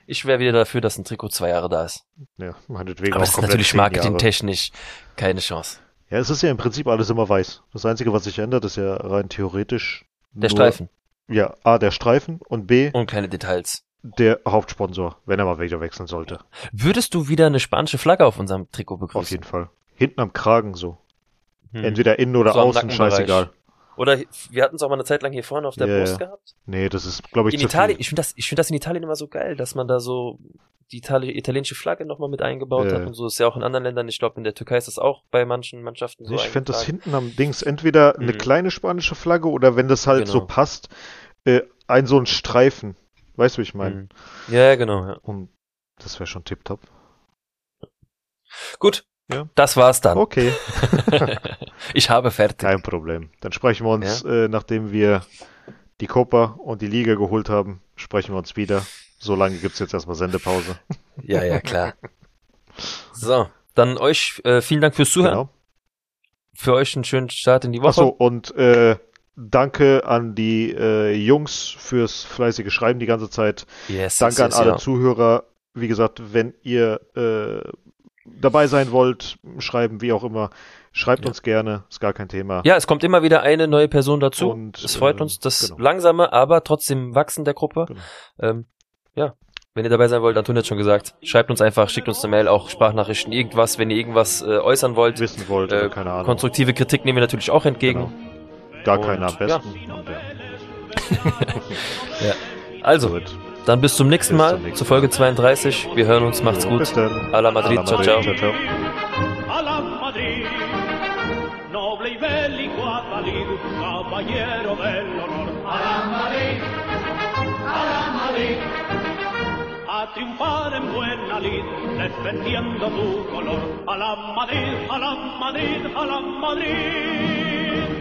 ich wäre wieder dafür, dass ein Trikot zwei Jahre da ist. Ja, meinetwegen Aber das ist natürlich marketingtechnisch keine Chance. Ja, es ist ja im Prinzip alles immer weiß. Das Einzige, was sich ändert, ist ja rein theoretisch. Der nur, Streifen. Ja, A, der Streifen und B. Und kleine Details der Hauptsponsor, wenn er mal wieder wechseln sollte. Würdest du wieder eine spanische Flagge auf unserem Trikot begrüßen? Auf jeden Fall. Hinten am Kragen so. Hm. Entweder innen oder so außen, scheißegal. Oder wir hatten es auch mal eine Zeit lang hier vorne auf der yeah. Brust gehabt. Nee, das ist, glaube ich, in Italien. Viel. Ich finde das, ich finde das in Italien immer so geil, dass man da so die Itali italienische Flagge nochmal mit eingebaut yeah. hat und so. ist ja auch in anderen Ländern. Ich glaube, in der Türkei ist das auch bei manchen Mannschaften so. Ich finde das hinten am Dings entweder hm. eine kleine spanische Flagge oder wenn das halt genau. so passt, äh, ein so ein Streifen. Weißt du, wie ich meine? Mhm. Ja, genau. Ja. Und das wäre schon tipptopp. Gut, ja. das war's dann. Okay. ich habe fertig. Kein Problem. Dann sprechen wir uns, ja? äh, nachdem wir die Copa und die Liga geholt haben, sprechen wir uns wieder. So lange gibt's jetzt erstmal Sendepause. ja, ja, klar. So, dann euch äh, vielen Dank fürs Zuhören. Genau. Für euch einen schönen Start in die Woche. Achso, und äh, Danke an die äh, Jungs fürs fleißige Schreiben die ganze Zeit. Yes, Danke yes, an alle ja. Zuhörer. Wie gesagt, wenn ihr äh, dabei sein wollt, schreiben, wie auch immer, schreibt ja. uns gerne, ist gar kein Thema. Ja, es kommt immer wieder eine neue Person dazu. Und, es freut äh, uns, das genau. langsame, aber trotzdem Wachsen der Gruppe. Genau. Ähm, ja, wenn ihr dabei sein wollt, Anton hat schon gesagt, schreibt uns einfach, schickt uns eine Mail, auch Sprachnachrichten, irgendwas, wenn ihr irgendwas äh, äußern wollt. Wissen wollt, äh, keine Ahnung. Konstruktive Kritik nehmen wir natürlich auch entgegen. Genau. Gar und, keiner am besten. Ja. Und, ja. Also, Gut. dann bis zum nächsten bis Mal zum nächsten zur Folge 32. Wir hören uns, macht's gut. Bis dann. A la Madrid, A la Madrid. ciao, ciao. ciao, ciao. A triunfar en buena lid, defendiendo tu color. A la Madrid, a la Madrid, a la Madrid.